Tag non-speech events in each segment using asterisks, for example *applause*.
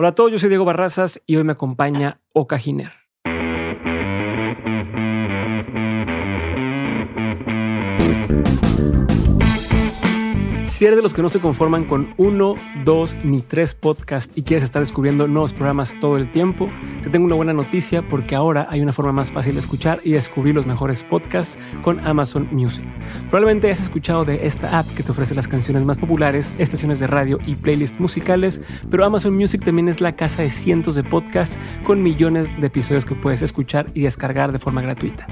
Hola a todos, yo soy Diego Barrazas y hoy me acompaña Oka Giner. Si eres de los que no se conforman con uno, dos ni tres podcasts y quieres estar descubriendo nuevos programas todo el tiempo, te tengo una buena noticia porque ahora hay una forma más fácil de escuchar y descubrir los mejores podcasts con Amazon Music. Probablemente hayas escuchado de esta app que te ofrece las canciones más populares, estaciones de radio y playlists musicales, pero Amazon Music también es la casa de cientos de podcasts con millones de episodios que puedes escuchar y descargar de forma gratuita.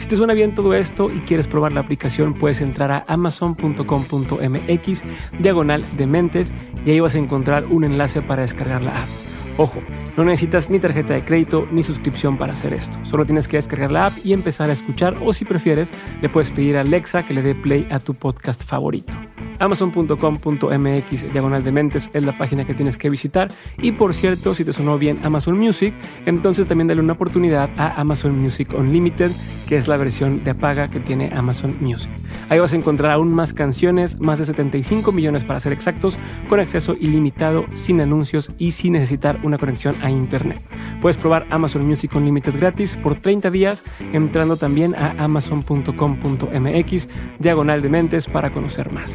Si te suena bien todo esto y quieres probar la aplicación, puedes entrar a amazon.com.mx diagonal de mentes y ahí vas a encontrar un enlace para descargar la app. Ojo, no necesitas ni tarjeta de crédito ni suscripción para hacer esto. Solo tienes que descargar la app y empezar a escuchar o si prefieres, le puedes pedir a Alexa que le dé play a tu podcast favorito. Amazon.com.mx diagonal de mentes es la página que tienes que visitar. Y por cierto, si te sonó bien Amazon Music, entonces también dale una oportunidad a Amazon Music Unlimited, que es la versión de paga que tiene Amazon Music. Ahí vas a encontrar aún más canciones, más de 75 millones para ser exactos, con acceso ilimitado, sin anuncios y sin necesitar una conexión a Internet. Puedes probar Amazon Music Unlimited gratis por 30 días entrando también a amazon.com.mx diagonal de mentes para conocer más.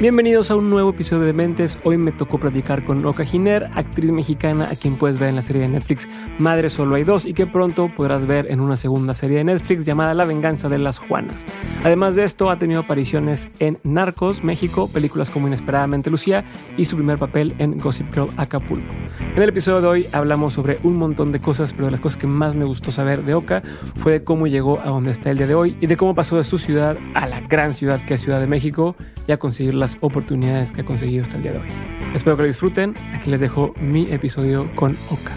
Bienvenidos a un nuevo episodio de Mentes. Hoy me tocó platicar con Oka Giner, actriz mexicana a quien puedes ver en la serie de Netflix Madre Solo hay dos y que pronto podrás ver en una segunda serie de Netflix llamada La Venganza de las Juanas. Además de esto, ha tenido apariciones en Narcos, México, películas como Inesperadamente Lucía y su primer papel en Gossip Girl Acapulco. En el episodio de hoy hablamos sobre un montón de cosas, pero de las cosas que más me gustó saber de Oka fue de cómo llegó a donde está el día de hoy y de cómo pasó de su ciudad a la gran ciudad que es Ciudad de México y a conseguir las oportunidades que ha conseguido hasta el día de hoy. Espero que lo disfruten. Aquí les dejo mi episodio con Oka.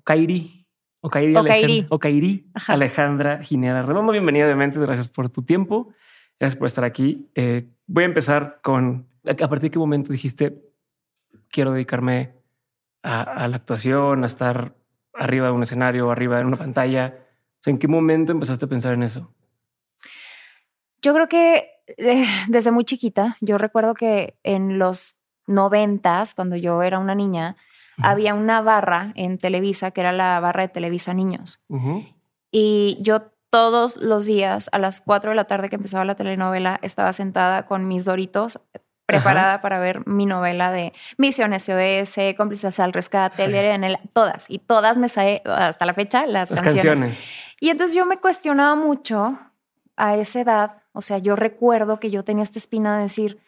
Okairi. Okairi, Okairi. Alejandra Ginera Redondo. Bienvenida de Mentes. Gracias por tu tiempo. Gracias por estar aquí. Eh, voy a empezar con a partir de qué momento dijiste quiero dedicarme a, a la actuación, a estar arriba de un escenario, arriba de una pantalla. O sea, ¿En qué momento empezaste a pensar en eso? Yo creo que eh, *laughs* desde muy chiquita, yo recuerdo que en los noventas, cuando yo era una niña, había una barra en Televisa, que era la barra de Televisa Niños. Y yo todos los días, a las 4 de la tarde que empezaba la telenovela, estaba sentada con mis doritos, preparada para ver mi novela de Misión SOS, Cómplices al Rescate, Sí. El todas. Y todas me sé hasta la fecha las, Las canciones. canciones. Y entonces yo me cuestionaba mucho a esa edad, o sea, yo recuerdo que yo tenía esta espina de decir,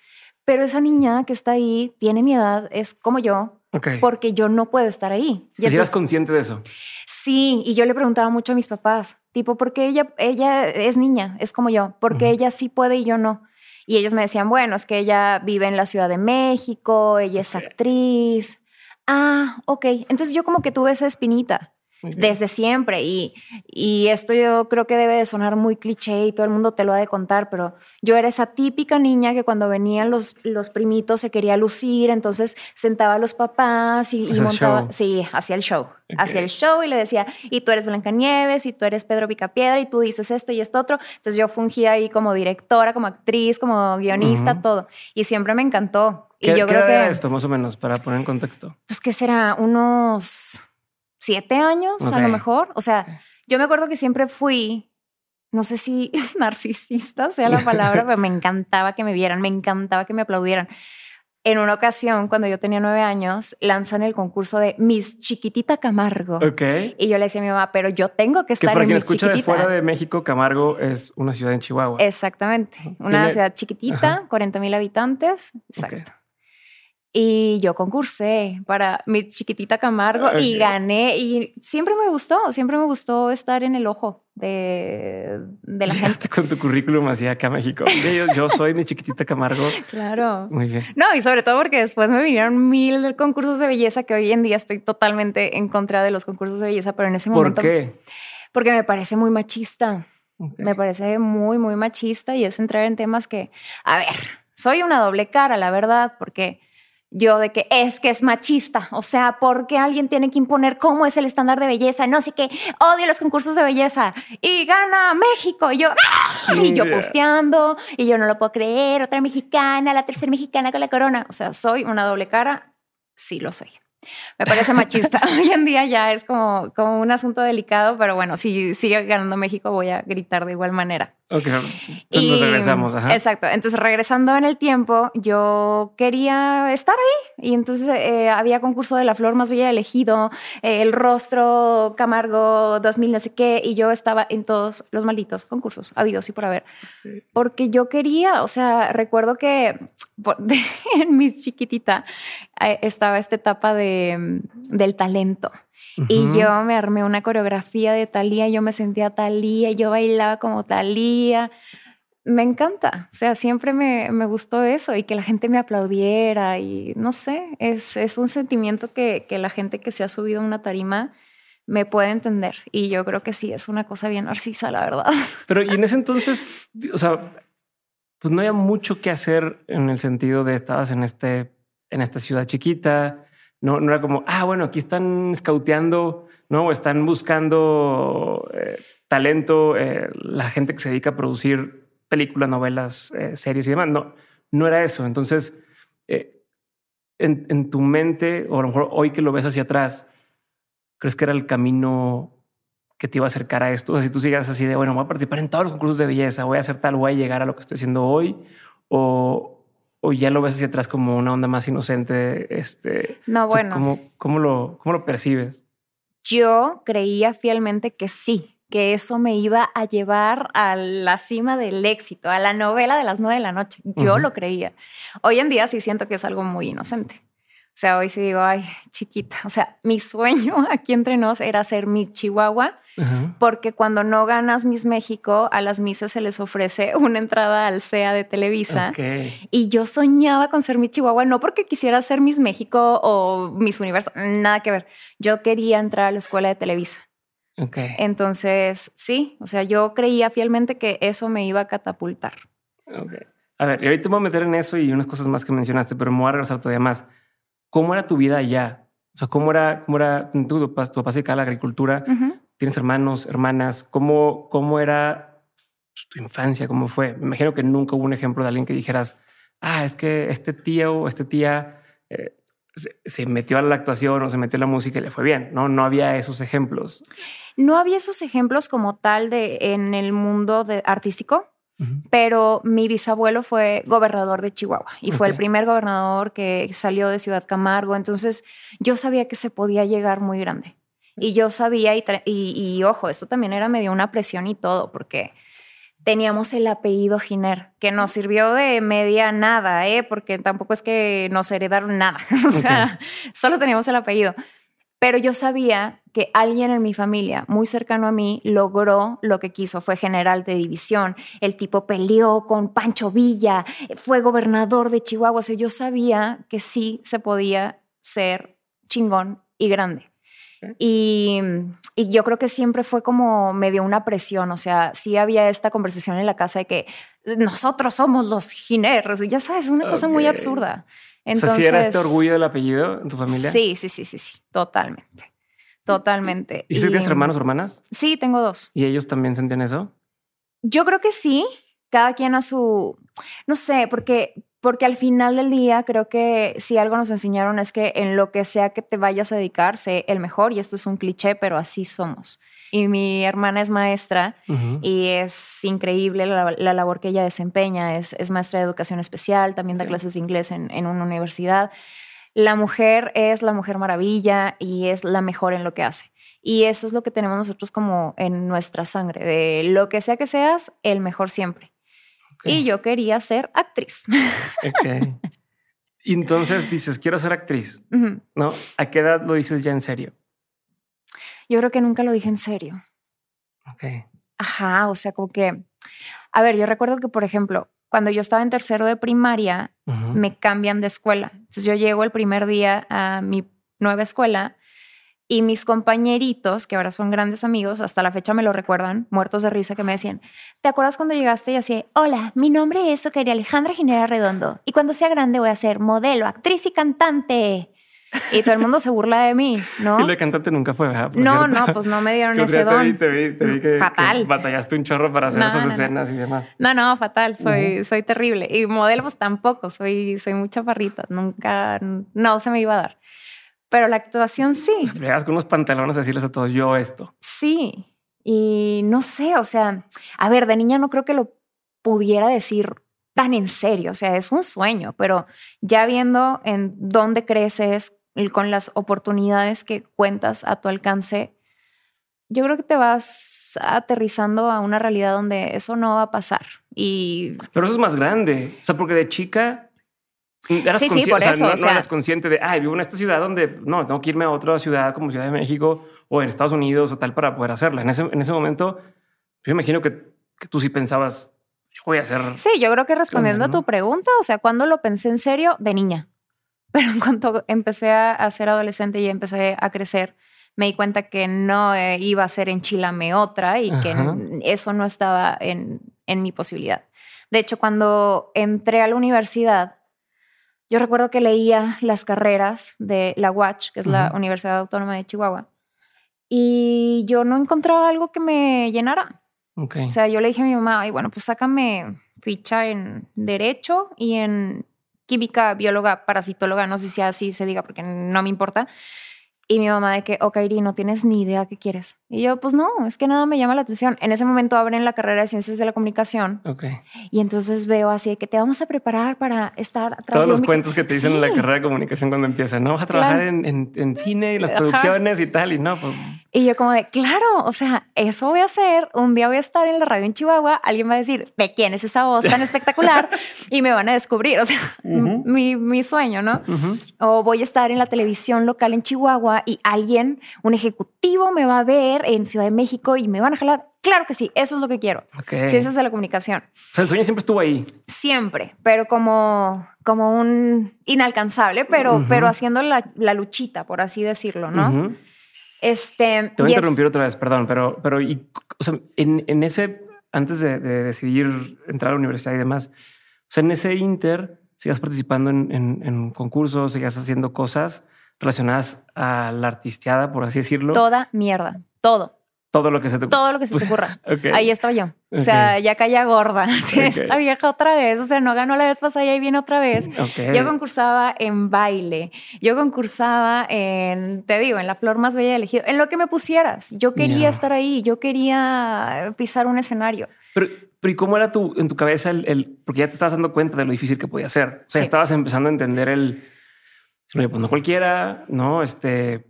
pero esa niña que está ahí tiene mi edad, es como yo, porque yo no puedo estar ahí. Y ¿Y si eras consciente de eso? sí, y yo le preguntaba mucho a mis papás, tipo, ¿por qué ella, ella es niña, es como yo? porque Ujú. ella sí puede y yo no? Y ellos me decían, bueno, es que ella vive en la Ciudad de México, ella es actriz. Ah, ok. Entonces yo como que tuve esa espinita Desde siempre y, y esto yo creo que debe de sonar muy cliché y todo el mundo te lo ha de contar, pero yo era esa típica niña que cuando venían los, los primitos se quería lucir, entonces sentaba a los papás y, y montaba, sí, hacía el show, hacía el show y le decía, y tú eres Blancanieves y tú eres Pedro Picapiedra y tú dices esto y esto otro, entonces yo fungía ahí como directora, como actriz, como guionista, todo, y siempre me encantó. Y ¿Qué, yo qué creo era que, esto, más o menos, para poner en contexto? pues, ¿qué será? Unos siete años, a lo mejor. O sea, yo me acuerdo que siempre fui, no sé si *laughs* narcisista sea la palabra, pero me encantaba que me vieran, me encantaba que me aplaudieran. En una ocasión, cuando yo tenía nueve años, lanzan el concurso de Miss Chiquitita Camargo. Ok. Y yo le decía a mi mamá, pero yo tengo que Que estar para en quien Miss escucha de fuera de México, Camargo es una ciudad en Chihuahua. Exactamente. Una Tiene- ciudad chiquitita, Ajá. 40 mil habitantes. Exacto. Y yo concursé para mi chiquitita Camargo y gané. Y siempre me gustó, siempre me gustó estar en el ojo de, de la gente. Con tu currículum hacia acá a México. Yo, yo soy mi chiquitita Camargo. *laughs* Claro. Muy bien. No, y sobre todo porque después me vinieron mil concursos de belleza que hoy en día estoy totalmente en contra de los concursos de belleza, pero en ese ¿Por momento. qué? Porque me parece muy machista. Me parece muy, muy machista y es entrar en temas que, a ver, soy una doble cara, la verdad, porque yo de que es que es machista, o sea, ¿por qué alguien tiene que imponer cómo es el estándar de belleza? No sé qué, odio los concursos de belleza y gana México. Y yo, ¡ah! y yo posteando, y yo no lo puedo creer, otra mexicana, la tercera mexicana con la corona. O sea, soy una doble cara, sí lo soy. Me parece machista. *laughs* Hoy en día ya es como, como un asunto delicado, pero bueno, si sigue ganando México voy a gritar de igual manera. Ok, entonces regresamos. Exacto, entonces regresando en el tiempo, yo quería estar ahí y entonces eh, había concurso de la flor más bella elegido, eh, el rostro Camargo 2000 no sé qué, y yo estaba en todos los malditos concursos, habidos y por haber, porque yo quería, o sea, recuerdo que *laughs* en mi chiquitita eh, estaba esta etapa de, del talento. Y yo me armé una coreografía de Talía, yo me sentía Talía, yo bailaba como Talía. Me encanta, o sea, siempre me, me, gustó eso y que la gente me aplaudiera y no sé, es, es un sentimiento que, que, la gente que se ha subido a una tarima me puede entender y yo creo que sí, es una cosa bien narcisa, la verdad. *laughs* Pero y en ese entonces, o sea, pues no había mucho que hacer en el sentido de estabas en, este, en esta ciudad chiquita, no, no era como, ah, bueno, aquí están scouteando, ¿no? O están buscando eh, talento, eh, la gente que se dedica a producir películas, novelas, eh, series y demás. No, no era eso. Entonces, en, en, tu mente, o a lo mejor hoy que lo ves hacia atrás, ¿crees que era el camino que te iba a acercar a esto? O si tú sigas así de, bueno, voy a participar en todos los concursos de belleza, voy a hacer tal, voy a llegar a lo que estoy haciendo hoy, o, o ya lo ves hacia atrás como una onda más inocente? Este, no, bueno. ¿cómo, cómo, lo, ¿Cómo lo percibes? Yo creía fielmente que sí, que eso me iba a llevar a la cima del éxito, a la novela de las nueve de la noche. Yo lo creía. Hoy en día sí siento que es algo muy inocente. O sea, hoy sí digo, ay, chiquita, o sea, mi sueño *laughs* aquí entre nos era ser mi chihuahua porque cuando no ganas Miss México, a las misas se les ofrece *laughs* una entrada al CEA de Televisa. Y yo soñaba con ser mi Chihuahua, no porque quisiera ser Miss México o Miss Universo, nada que ver. Yo quería entrar a la escuela de Televisa. Entonces, sí, o sea, yo creía fielmente que eso me iba a catapultar. A ver, y ahorita me voy a meter en eso y unas cosas más que mencionaste, pero me voy a regresar todavía más. ¿Cómo era tu vida allá? O sea, ¿cómo era, cómo era tu, tu, papá se dedica a la agricultura? ¿Tienes hermanos, hermanas? ¿Cómo, cómo era pues, tu infancia? ¿Cómo fue? Me imagino que nunca hubo un ejemplo de alguien que dijeras, ah, es que este tío o este tía eh, se, metió a la actuación o se metió a la música y le fue bien. No, no había esos ejemplos. No había esos ejemplos como tal de en el mundo de artístico. Pero mi bisabuelo fue gobernador de Chihuahua y fue el primer gobernador que salió de Ciudad Camargo. Entonces yo sabía que se podía llegar muy grande. Y yo sabía, y, y, ojo, esto también era medio una presión y todo, porque teníamos el apellido Giner, que nos sirvió de media nada, ¿eh? porque tampoco es que nos heredaron nada, *laughs* o sea, solo teníamos el apellido. Pero yo sabía que alguien en mi familia, muy cercano a mí, logró lo que quiso. Fue general de división. El tipo peleó con Pancho Villa, fue gobernador de Chihuahua. O sea, yo sabía que sí se podía ser chingón y grande. Y, yo creo que siempre fue como medio una presión, o sea, sí había esta conversación en la casa de que nosotros somos los gineros, ya sabes, una cosa muy absurda. Entonces, ¿sí era este orgullo del apellido en tu familia? Sí, sí, sí, sí, sí, totalmente, totalmente. ¿Y, tú tienes hermanos o hermanas? Sí, tengo dos. ¿Y ellos también sentían eso? Yo creo que sí, cada quien a su, no sé, porque porque al final del día creo que si algo nos enseñaron es que en lo que sea que te vayas a dedicar, sé el mejor, y esto es un cliché, pero así somos. Y mi hermana es maestra y es increíble la, labor que ella desempeña, es, es, maestra de educación especial, también da clases de inglés en, en una universidad. La mujer es la mujer maravilla y es la mejor en lo que hace. Y eso es lo que tenemos nosotros como en nuestra sangre, de lo que sea que seas, el mejor siempre. Y yo quería ser actriz. Okay. *laughs* Entonces dices, quiero ser actriz, ¿no? ¿A qué edad lo dices ya en serio? Yo creo que nunca lo dije en serio. Ok. Ajá, o sea, como que, a ver, yo recuerdo que, por ejemplo, cuando yo estaba en tercero de primaria, me cambian de escuela. Entonces yo llego el primer día a mi nueva escuela Y mis compañeritos, que ahora son grandes amigos, hasta la fecha me lo recuerdan, muertos de risa, que me decían, ¿te acuerdas cuando llegaste y así, hola, mi nombre es Soquería Alejandra Ginera Redondo y cuando sea grande voy a ser modelo, actriz y cantante? Y todo el mundo se burla de mí, ¿no? Y la cantante nunca fue, ¿verdad? Por no, cierto. no, pues no me dieron *laughs* Yo ese te don. vi, te vi, te vi que, Fatal. que batallaste un chorro para hacer No, esas no, no. escenas y demás. No, no, fatal, soy, soy terrible. Y modelo pues tampoco, soy, soy muy chaparrita, nunca, no se me iba a dar. Pero la actuación sí, *laughs* Llegas con unos pantalones a decirles a todos, yo esto. sí. Y no sé, o sea, a ver, de niña no creo que lo pudiera decir tan en serio, o sea, es un sueño, pero ya viendo en dónde creces y con las oportunidades que cuentas a tu alcance, yo creo que te vas aterrizando a una realidad donde eso no va a pasar. Y Pero eso es más grande. O sea, porque de chica. Eras Sí, sí, por o sea, eso, No, o no sea- eras consciente de, ay, vivo en esta ciudad donde no, tengo que irme a otra ciudad como Ciudad de México o en Estados Unidos o tal para poder hacerla. En ese, en ese momento, yo imagino que, que tú sí pensabas, yo voy a hacer. Sí, yo creo que respondiendo ¿no? a tu pregunta, o sea, cuando lo pensé en serio, de niña. *laughs* Pero en cuanto empecé a, a ser adolescente y empecé a crecer, me di cuenta que no eh, iba a ser enchilame otra y que Ajá. n- eso no estaba en, en mi posibilidad. De hecho, cuando entré a la universidad, yo recuerdo que leía las carreras de la UACH, que es la. Universidad Autónoma de Chihuahua, y yo no encontraba algo que me llenara. O sea, yo le dije a mi mamá, ay, bueno, pues sácame ficha en Derecho y en Química, Bióloga, Parasitóloga, no sé si así se diga porque no me importa. Y mi mamá de que, ok, Iri, no tienes ni idea qué quieres. Y yo, pues no, es que nada me llama la atención. En ese momento abren la carrera de Ciencias de la Comunicación ok. y entonces veo así de que te vamos a preparar para estar atrás Todos los cuentos que te dicen en la carrera de comunicación cuando empiezan, ¿no? Vas a trabajar Claro. en, en, en cine y las Ajá. producciones y tal. Y no, pues Y yo como de, claro, o sea, eso voy a hacer. Un día voy a estar en la radio en Chihuahua, alguien va a decir, ¿de quién es esa voz tan espectacular? *laughs* y me van a descubrir, o sea, mi, mi sueño, ¿no? O voy a estar en la televisión local en Chihuahua y alguien, un ejecutivo, me va a ver en Ciudad de México y me van a jalar. Claro que sí, eso es lo que quiero. Ok. Ciencias de la comunicación. O sea, el sueño siempre estuvo ahí. Siempre, pero como, como un inalcanzable, pero, pero haciendo la, la luchita, por así decirlo, ¿no? Este. Te voy a es- interrumpir otra vez, perdón, pero, pero y, o sea, en, en ese, antes de, de decidir entrar a la universidad y demás, o sea, en ese inter, sigas participando en, en, en concursos, sigas haciendo cosas relacionadas a la artisteada, por así decirlo. Toda mierda. Todo. Todo lo que se te Todo lo que se te ocurra. *laughs* Ahí estaba yo. O sea, ya caía gorda. *laughs* Así, Ok. Esta vieja otra vez. O sea, no ganó la vez pasada y ahí viene otra vez. Yo concursaba en baile. Yo concursaba en, te digo, en la flor más bella elegido. En lo que me pusieras. Yo quería estar ahí. Yo quería pisar un escenario. Pero, pero ¿y cómo era tu, en tu cabeza el, el- porque ya te estabas dando cuenta de lo difícil que podía ser? O sea, Sí. estabas empezando a entender el, oye, pues no cualquiera, no, este,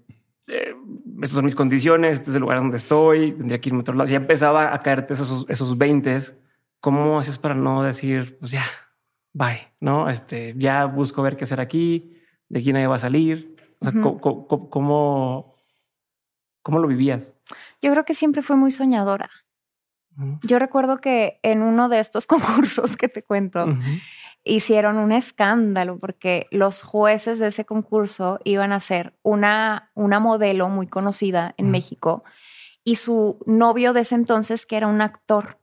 eh, estas son mis condiciones, este es el lugar donde estoy, tendría que irme a otro lado. Ya empezaba a caerte esos, esos 20. ¿Cómo haces para no decir, pues ya, bye, no? Este, ya busco ver qué hacer aquí, de aquí nadie va a salir. O sea. ¿cómo, cómo, cómo, cómo lo vivías? Yo creo que siempre fui muy soñadora. Yo recuerdo que en uno de estos *laughs* concursos que te cuento. Hicieron un escándalo porque los jueces de ese concurso iban a ser una, una modelo muy conocida en. México y su novio de ese entonces, que era un actor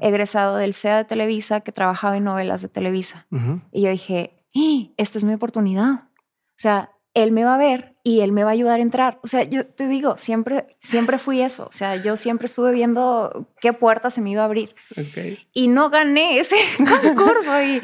egresado del CEA de Televisa que trabajaba en novelas de Televisa. Y yo dije, "¡Ah! esta es mi oportunidad. O sea, él me va a ver y él me va a ayudar a entrar. O sea, yo te digo, siempre, siempre fui eso. O sea, yo siempre estuve viendo qué puerta se me iba a abrir Ok. y no gané ese *laughs* concurso. y,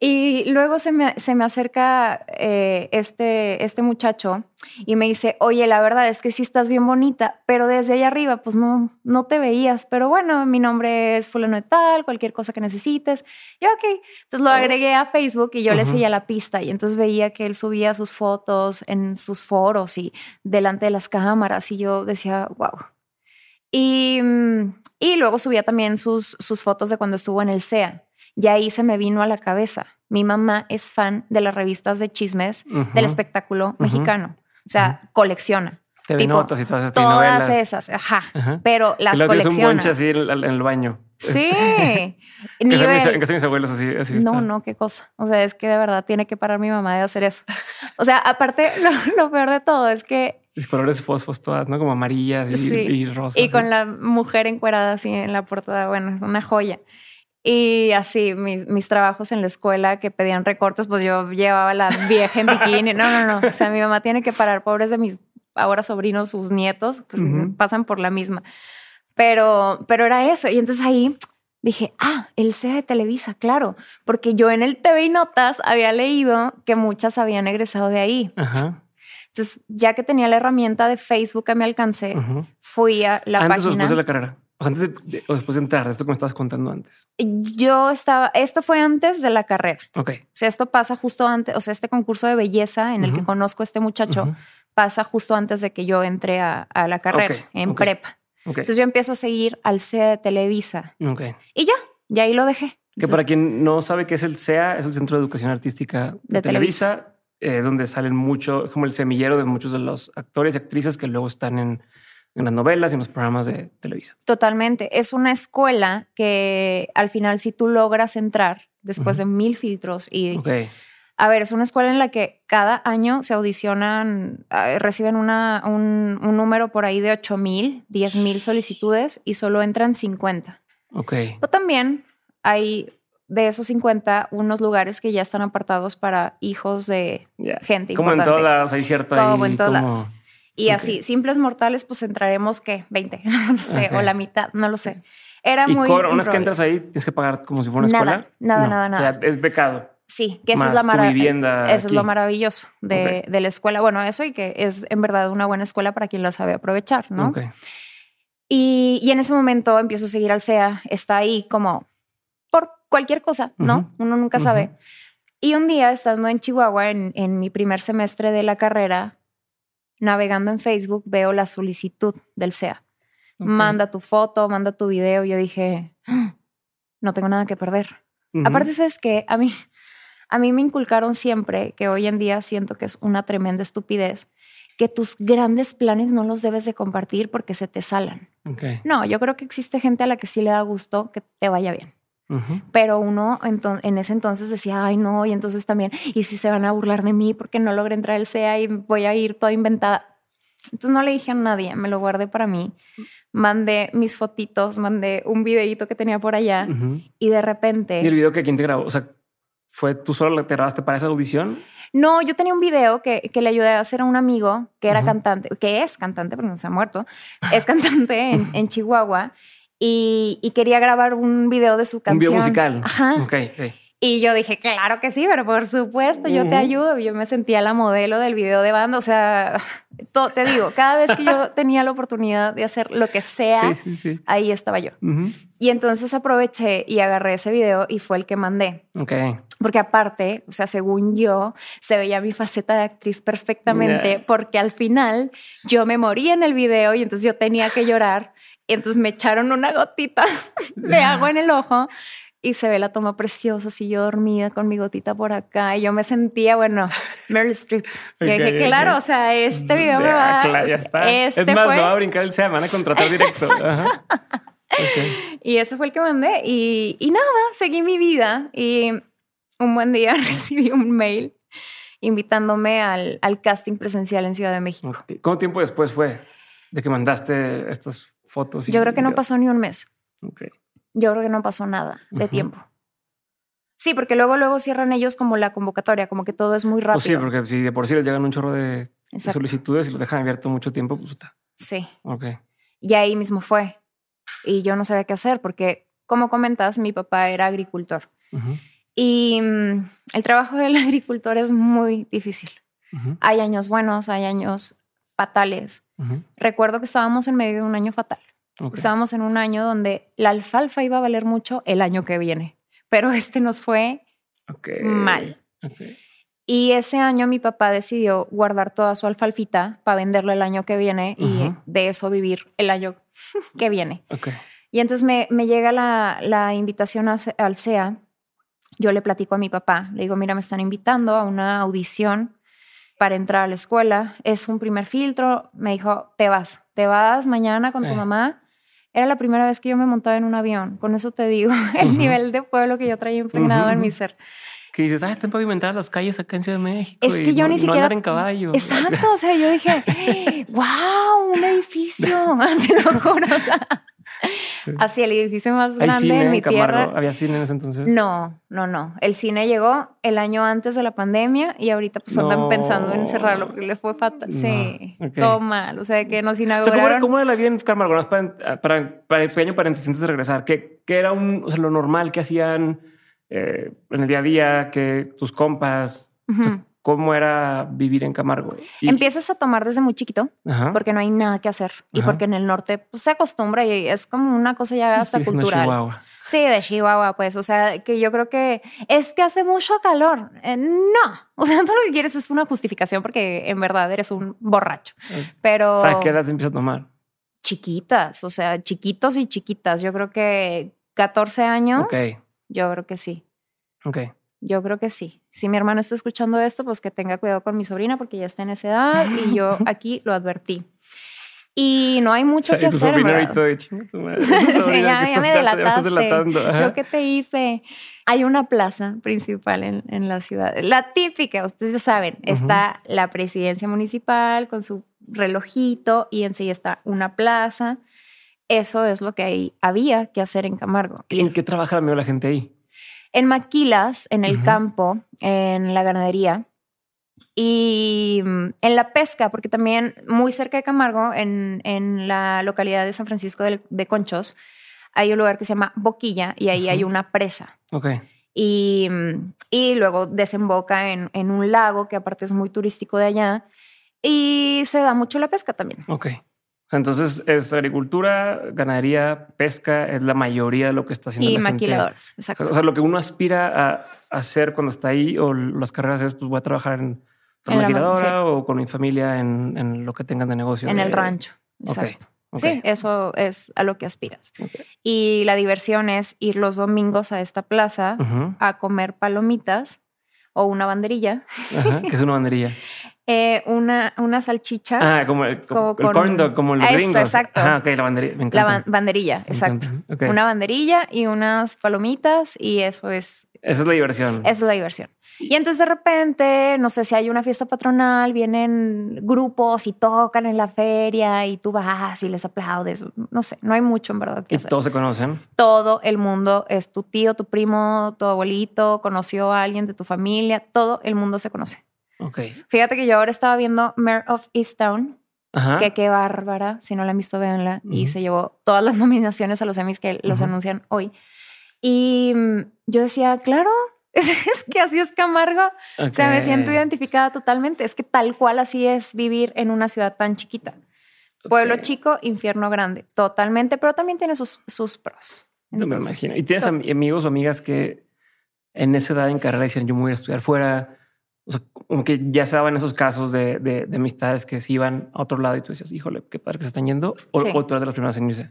y luego se me, se me acerca eh, este, este muchacho y me dice, oye, la verdad es que sí estás bien bonita, pero desde allá arriba pues no, no te veías. Pero bueno, mi nombre es fulano de tal, cualquier cosa que necesites. Y ok. Entonces lo Oh. agregué a Facebook y yo le Ujú. seguía la pista y entonces veía que él subía sus fotos en sus foros y delante de las cámaras y yo decía, wow. Y, mm, y luego subía también sus, sus fotos de cuando estuvo en el CEA. Y ahí se me vino a la cabeza. Mi mamá es fan de las revistas de chismes del espectáculo mexicano. O sea, colecciona. TV tipo, notas y todas esas Todas esas, ajá. Pero las un colecciona. bonche así en el baño. Sí. *laughs* Que sean mis, Nivel. que sean mis abuelos así. así No, están. no, qué cosa. O sea, es que de verdad tiene que parar mi mamá de hacer eso. O sea, aparte, *laughs* lo, lo peor de todo es que Los colores fosfos todas, ¿no? Como amarillas y, Sí. y rosas. Y con la mujer encuerada así en la portada, bueno, una joya. Y así, mis, mis trabajos en la escuela que pedían recortes, pues yo llevaba la vieja en bikini. No, no, no. O sea, mi mamá tiene que parar, pobres de mis ahora sobrinos, sus nietos, pues, Ujú. pasan por la misma. Pero, pero era eso. Y entonces ahí dije, ah, el CEA de Televisa, claro. Porque yo en el TV y Notas había leído que muchas habían egresado de ahí. Ajá. Entonces, ya que tenía la herramienta de Facebook a mi alcance, fui a la ¿Antes o página. después de la carrera? O sea, antes de, de- o después de entrar, esto que me estabas contando antes. Yo estaba, esto fue antes de la carrera. Ok. O sea, esto pasa justo antes, o sea, este concurso de belleza en el que conozco a este muchacho pasa justo antes de que yo entré a, a la carrera, en prepa. Ok. Entonces yo empiezo a seguir al CEA de Televisa ok. y ya, y ahí lo dejé. Que Entonces, para quien no sabe qué es el CEA, es el Centro de Educación Artística de, De Televisa, eh, donde salen mucho, es como el semillero de muchos de los actores y actrices que luego están en, en las novelas y en los programas de Televisa. Totalmente. Es una escuela que al final, si tú logras entrar después Ujú. de mil filtros y Ok. A ver, es una escuela en la que cada año se audicionan, eh, reciben una, un, un número por ahí de 8 mil, 10 mil solicitudes y solo entran 50. Ok. O también hay de esos 50 unos lugares que ya están apartados para hijos de gente Como en todas las hay cierto Como ahí en todas como- las. Y así, simples mortales, pues entraremos, ¿qué? 20, *laughs* no lo sé, o la mitad, no lo sé. Era Y muy... cobra, unas que improbable. entras ahí, tienes que pagar como si fuera una Nada, escuela. nada, No, nada, O nada. sea, es becado. Sí, que esa es la maravilla. Eso es lo maravilloso de, la escuela. Bueno, eso y que es en verdad una buena escuela para quien la sabe aprovechar, ¿no? Ok. Y, y en ese momento empiezo a seguir al CEA. Está ahí como por cualquier cosa, ¿no? Uno nunca sabe. Y un día, estando en Chihuahua, en, en mi primer semestre de la carrera, navegando en Facebook, veo la solicitud del. Ok. Manda tu foto, manda tu video. Yo dije, "Ah, no tengo nada que perder. Aparte, sabes que a mí, a mí me inculcaron siempre que hoy en día siento que es una tremenda estupidez que tus grandes planes no los debes de compartir porque se te salan. No, yo creo que existe gente a la que sí le da gusto que te vaya bien. Pero uno en ese entonces decía, ay no, y entonces también, y si se van a burlar de mí porque no logré entrar al CEA y voy a ir toda inventada. Entonces no le dije a nadie, me lo guardé para mí. Mandé mis fotitos, mandé un videíto que tenía por allá y de repente... ¿Y el video que quién te grabó? O sea, ¿fue tú solo te grabaste para esa audición? No, yo tenía un video que, que le ayudé a hacer a un amigo que era cantante, que es cantante, pero no se ha muerto, es cantante en, *laughs* en Chihuahua y, y quería grabar un video de su Un canción. video musical. Ajá. Ok, ok. Y yo dije, claro que sí, pero por supuesto, yo te ayudo. Y yo me sentía la modelo del video de banda. O sea, *laughs* to- te digo, cada vez que yo *laughs* tenía la oportunidad de hacer lo que sea, Sí, sí, sí. ahí estaba yo. Y entonces aproveché y agarré ese video y fue el que mandé. Ok. Porque aparte, o sea, según yo, se veía mi faceta de actriz perfectamente, Ya. porque al final yo me moría en el video y entonces yo tenía que llorar. Y entonces me echaron una gotita *laughs* de agua en el ojo y se ve la toma preciosa, así yo dormida con mi gotita por acá. Y yo me sentía, bueno, Meryl Streep. Y Ok, dije, claro, o sea, este video me Ya, va claro, ya está. Este es más, fue, me va a brincar el me van a contratar directo. *laughs* Ajá. Ok. Y ese fue el que mandé. Y, y nada, seguí mi vida. Y un buen día *laughs* recibí un mail invitándome al, al casting presencial en Ciudad de México. Ok. ¿Cuánto tiempo después fue de que mandaste estas fotos? Yo creo que no pasó ni un mes. Ok. Yo creo que no pasó nada de tiempo. Sí, porque luego, luego cierran ellos como la convocatoria, como que todo es muy rápido. Pues sí, porque si de por sí les llegan un chorro de, solicitudes y lo dejan abierto mucho tiempo, pues está. Sí. Ok. Y ahí mismo fue. Y yo no sabía qué hacer porque, como comentas, mi papá era agricultor. Ujú, Y mm, el trabajo del *laughs* agricultor es muy difícil. ujú, Hay años buenos, hay años fatales. ujú. Recuerdo que estábamos en medio de un año fatal. Ok. Estábamos en un año donde la alfalfa iba a valer mucho el año que viene, pero *laughs* este nos fue Ok. mal. Ok. Y ese año mi papá decidió guardar toda su alfalfita para venderlo el año que viene y Ujú. de eso vivir el año *laughs* que viene. Y entonces me, me llega la, la invitación a al CEA. Yo le platico a mi papá, le digo, mira, me están invitando a una audición para entrar a la escuela. Es un primer filtro. Me dijo, te vas, te vas mañana con tu Eh. mamá. Era la primera vez que yo me montaba en un avión. Con eso te digo *laughs* el nivel de pueblo que yo traía impregnado en Ujú, mi ujú. ser. que dices, ah, están pavimentadas las calles acá en Ciudad de México. Es que yo no, ni no siquiera. andar en caballo. Exacto. O sea, yo dije, *laughs* wow, un edificio. *laughs* Te lo juro. O sea, Sí. así el edificio más ¿Hay grande cine en mi Camargo? tierra. ¿Había cine en ese entonces? No, no, no. El cine llegó el año antes de la pandemia y ahorita pues andan No. pensando en cerrarlo porque le fue fatal. No, Sí, ok. todo mal. O sea, que nos O sea, ¿cómo era, inauguraron. cómo era la vida en Camargo? Para, para, para pequeño paréntesis antes de regresar. ¿Qué, qué era un, o sea, lo normal que hacían eh, en el día a día? Que tus compas, o. ¿cómo era vivir en Camargo? Y- Empiezas a tomar desde muy chiquito Ajá. porque no hay nada que hacer y Ajá. porque en el norte pues, se acostumbra y es como una cosa ya hasta siendo cultural. Chihuahua. Sí, de Chihuahua, pues, o sea, que yo creo que es que hace mucho calor. Eh, no, o sea, *laughs* tú lo que quieres es una justificación porque en verdad eres un borracho. Pero O sea, ¿a qué edad se empieza a tomar? chiquitas, o sea, chiquitos y chiquitas. Yo creo que 14 años, Ok, yo creo que sí. ok. Yo creo que sí. Si mi hermana está escuchando esto, pues que tenga cuidado con mi sobrina porque ya está en esa edad y yo *laughs* aquí lo advertí. Y no hay mucho O sea, que hacer. *laughs* ya, me delataste. Lo que te hice. Hay una plaza principal en, en la ciudad. La típica, ustedes ya saben, Ujú. está la presidencia municipal con su relojito y en sí está una plaza. Eso es lo que ahí había que hacer en Camargo. ¿En qué trabaja la gente ahí? En Maquilas, en el campo, en la ganadería y mm, en la pesca, porque también muy cerca de Camargo, en, en la localidad de San Francisco del- de, Conchos, hay un lugar que se llama Boquilla y ahí hay una presa. Ok. Y, mm, y luego desemboca en, en un lago que aparte es muy turístico de allá y se da mucho la pesca también. Ok. Entonces es agricultura, ganadería, pesca, es la mayoría de lo que está haciendo Y la gente. maquiladoras, exacto. O sea, lo que uno aspira a hacer cuando está ahí o las carreras es, pues voy a trabajar en En la ma- maquiladora o con mi familia en, en lo que tengan de negocio. en el rancho, exacto. Sí, eso es a lo que aspiras. Y la diversión es ir los domingos a esta plaza a comer palomitas o una banderilla, Ajá, que es una banderilla. *laughs* eh, una, una salchicha, Ah, como el, como Como el con- corn dog, como los Eso, gringos. exacto. Ajá, ok, la banderilla. Me la encanta. ban- banderilla, Me exacto. encanta. Una banderilla y unas palomitas y eso es, Esa es la diversión. esa es la diversión. Y entonces de repente, no sé si hay una fiesta patronal, vienen grupos y tocan en la feria y tú vas y les aplaudes. No sé, no hay mucho en verdad que y hacer. todos se conocen. todo el mundo es tu tío, tu primo, tu abuelito, conoció a alguien de tu familia, todo el mundo se conoce. Ok. Fíjate que yo ahora estaba viendo Mayor of Easttown, Ajá. que qué bárbara, si no la han visto, véanla, y se llevó todas las *laughs* nominaciones a los Emmys que los anuncian hoy. Y mm, yo decía, claro, *laughs* es que así es Camargo. O sea, me siento identificada totalmente. Es que tal cual así es vivir en una ciudad tan chiquita. Pueblo chico, infierno grande, totalmente, pero también tiene sus, sus pros. No me imagino. ¿Y tienes amigos o amigas que en esa edad en carrera decían yo me voy a estudiar fuera? O sea, como que ya se daban esos casos de, de, de amistades que se iban a otro lado y tú decías, híjole, qué padre que se están yendo. O, Sí. o tú eres de las primeras en irse.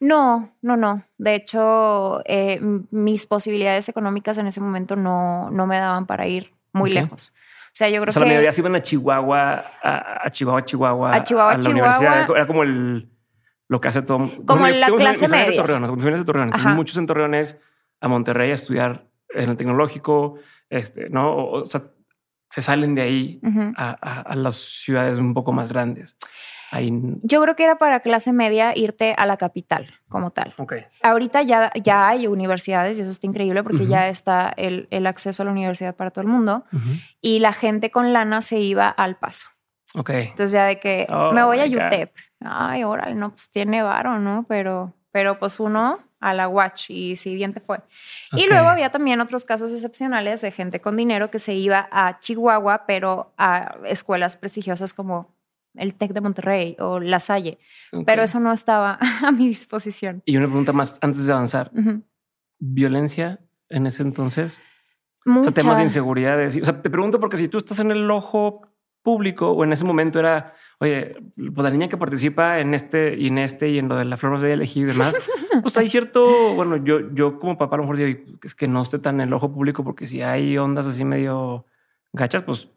No, no, no. De hecho, eh, mis posibilidades económicas en ese momento no, no me daban para ir muy lejos. O sea, yo creo o sea, la que mayoría se iban a Chihuahua, a, a Chihuahua, Chihuahua. A Chihuahua, la Chihuahua. universidad. Era como el lo que hace todo. Como yo la tengo clase es de media. Torreón, de Torreón. Entonces, muchos en Torreones a Monterrey a estudiar en el tecnológico, este, ¿no? O, o sea, se salen de ahí Ujú. a, a- a las ciudades un poco más grandes. Ahí, yo creo que era para clase media irte a la capital como tal. ok. Ahorita ya, ya hay universidades y eso está increíble porque Ujú. ya está el, el acceso a la universidad para todo el mundo Ujú. y la gente con lana se iba al paso. Ok. Entonces ya de que Oh me voy a my God. UTEP. Ay, órale, no, pues tiene varo, ¿no? Pero, pero pues uno a la watch y si bien te fue. Y luego había también otros casos excepcionales de gente con dinero que se iba a Chihuahua, pero a escuelas prestigiosas como el TEC de Monterrey o La Salle. Pero eso no estaba *laughs* a mi disposición. Y una pregunta más antes de avanzar. ¿Violencia en ese entonces? O Mucha. sea, temas de inseguridades. O sea, te pregunto porque si tú estás en el ojo público o en ese momento era, oye, pues la niña que participa en este y en este y en lo de la flor de elegir y demás, *laughs* pues hay cierto, bueno, yo, yo como papá a lo mejor digo, es que no esté tan en el ojo público porque si hay ondas así medio gachas, pues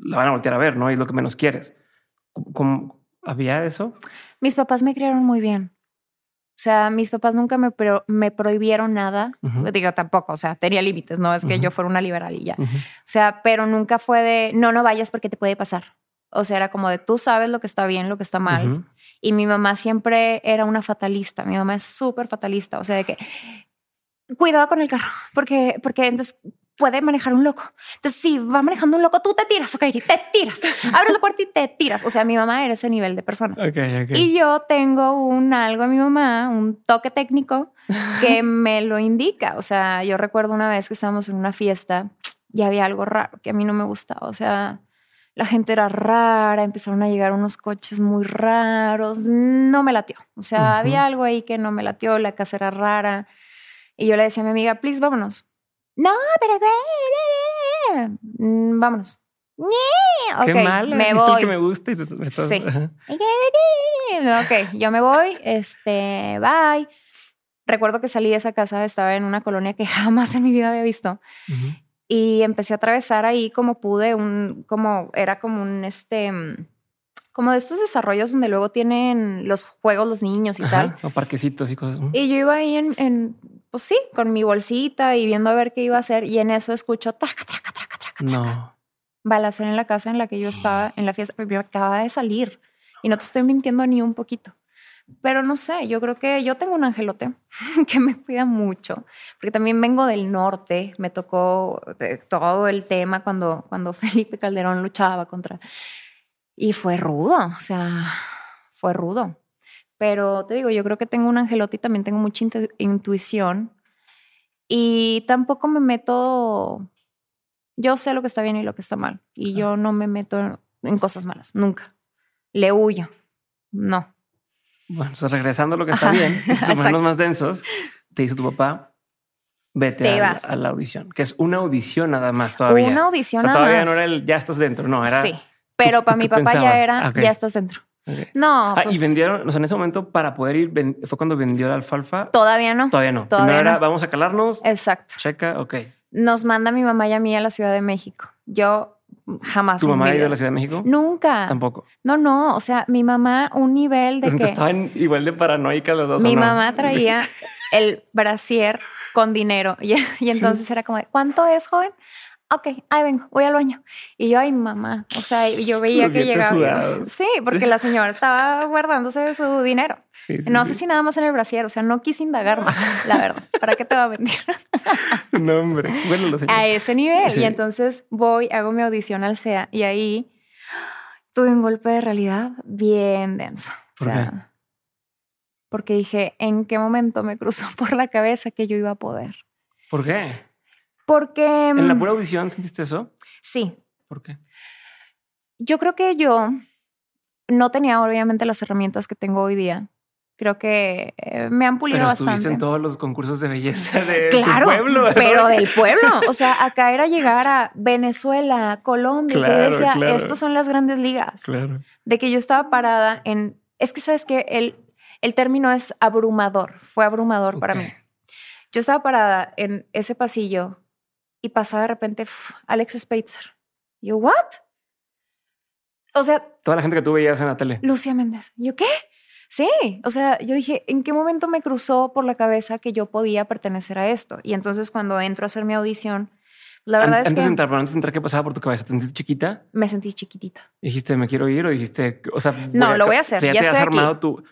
la van a voltear a ver, ¿no? Y es lo que menos quieres. ¿Cómo, había eso? Mis papás me criaron muy bien. O sea, mis papás nunca me, pro- me prohibieron nada. Ujú. Digo, tampoco, o sea, tenía límites, no es que Ujú. yo fuera una liberalilla. Ujú. O sea, pero nunca fue de, no, no vayas porque te puede pasar. O sea, era como de, tú sabes lo que está bien, lo que está mal. Ujú. Y mi mamá siempre era una fatalista. Mi mamá es súper fatalista. O sea, de que cuidado con el carro, porque, porque entonces puede manejar un loco. Entonces, si va manejando un loco, tú te tiras, ok, te tiras. Abres la puerta y te tiras. O sea, mi mamá era ese nivel de persona. Ok, ok. Y yo tengo un algo en mi mamá, un toque técnico que *laughs* me lo indica. O sea, yo recuerdo una vez que estábamos en una fiesta y había algo raro que a mí no me gustaba. O sea, la gente era rara, empezaron a llegar unos coches muy raros. No me latió. O sea, había algo ahí que no me latió, la casa era rara. Y yo le decía a mi amiga, please, vámonos. No, pero mm, vámonos. Qué Ok, mal. me ¿viste el voy. que me gusta y me estás- Sí. Ok, yo me voy, este, bye. Recuerdo que salí de esa casa, estaba en una colonia que *laughs* jamás en mi vida había visto. Y empecé a atravesar ahí como pude, un, como era como un, este, mm, como de estos desarrollos donde luego tienen los juegos los niños y tal. O parquecitos y cosas. Y yo iba ahí en, en, pues sí, con mi bolsita y viendo a ver qué iba a hacer y en eso escucho traca, traca, traca, traca, traca. No. balacera en la casa en la que yo estaba en la fiesta, pero acaba de salir y no te estoy mintiendo ni un poquito. Pero no sé, yo creo que yo tengo un angelote *laughs* que me cuida mucho, porque también vengo del norte, me tocó eh, todo el tema cuando, cuando *laughs* Felipe Calderón luchaba contra... Y fue rudo, o sea, fue rudo. Pero te digo, yo creo que tengo un angelote y también tengo mucha intu- intuición. Y tampoco me meto yo sé lo que está bien y lo que está mal. Y yo no me meto en cosas malas, nunca. Le huyo. No. Bueno, entonces regresando a lo que está Ajá, bien, *laughs* ponernos más densos, te dice tu papá, vete Te a, vas. a la audición, que es una audición nada más todavía. Una O audición sea, nada todavía más. no era el ya estás dentro, no, era. Sí. Pero ¿tú para mi papá pensabas? ya era, Ok. ya estás dentro. No, Ah, pues, y vendieron, o sea, en ese momento para poder ir, ven- fue cuando vendió la alfalfa. todavía no. Todavía no. Todavía Primero era, no. vamos a calarnos, Exacto. checa, ok. Nos manda mi mamá y a mí a la Ciudad de México. Yo jamás. ¿Tu mamá ha ido a la Ciudad de México? Nunca. Tampoco. No, no. O sea, mi mamá, un nivel de Entonces que estaban igual de paranoicas las dos. ¿o mi no? mamá traía *laughs* el brasier con dinero. Y, y entonces era como, de, ¿cuánto es, joven? Ok, ahí vengo, voy al baño. Y yo, ay, mamá. O sea, yo veía que llegaba. sí, porque la señora estaba guardándose de su dinero. Sí, sí, No sé si nada más en el brasier, o sea, no quise indagar más, *laughs* la verdad. ¿Para qué te va a mentir? *laughs* No, hombre. Bueno, lo sé. a ese nivel. Y entonces voy, hago mi audición al SEA y ahí tuve un golpe de realidad bien denso. O ¿Por sea, qué? porque dije, ¿en qué momento me cruzó *laughs* por la cabeza que yo iba a poder? ¿Por qué? Porque ¿En la mm, pura audición sentiste eso? sí, ¿Por qué? yo creo que yo no tenía obviamente las herramientas que tengo hoy día. Creo que eh, me han pulido Pero bastante. en todos los concursos de belleza de Claro, tu pueblo. pero del *laughs* pueblo. O sea, acá era llegar a Venezuela, Colombia. o sea, yo Claro, decía, claro. estos son las grandes ligas. Claro. De que yo estaba parada en. Es que sabes que el, el término es abrumador. Fue abrumador para mí. Yo estaba parada en ese pasillo y pasaba de repente Alex Spitzer. Yo, ¿what? O sea, Toda la gente que tú veías en la tele. Lucía Méndez. ¿Yo qué? Sí, o sea, yo dije, ¿en qué momento me cruzó por la cabeza que yo podía pertenecer a esto? Y entonces cuando entro a hacer mi audición, la verdad An- es antes que de entrar, pero antes de entrar, ¿qué pasaba por tu cabeza? ¿Te sentiste chiquita? me sentí chiquitita. Dijiste, me quiero ir o dijiste, o sea, No, lo voy a hacer, o sea, ya te has estoy aquí. armado tu.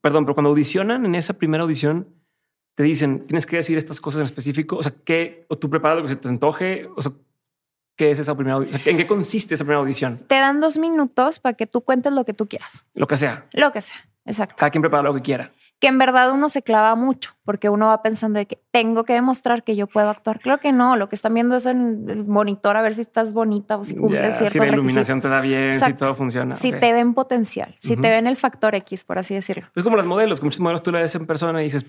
perdón, pero cuando audicionan en esa primera audición, te dicen, tienes que decir estas cosas en específico. O sea, ¿qué? O tú preparas lo que se te antoje. O sea, ¿qué es esa primera audición? ¿En qué consiste esa primera audición? Te dan dos minutos para que tú cuentes lo que tú quieras, Lo que sea. lo que sea, exacto. Cada quien prepara lo que quiera. Que en verdad uno se clava mucho porque uno va pensando de que tengo que demostrar que yo puedo actuar. Claro que no, lo que están viendo es en el monitor a ver si estás bonita o si cumples Ya, ciertos si la iluminación requisitos. te da bien, si todo funciona. Si te ven potencial, si te ven el factor X, por así decirlo. Es como las modelos, como muchos modelos tú la ves en persona y dices,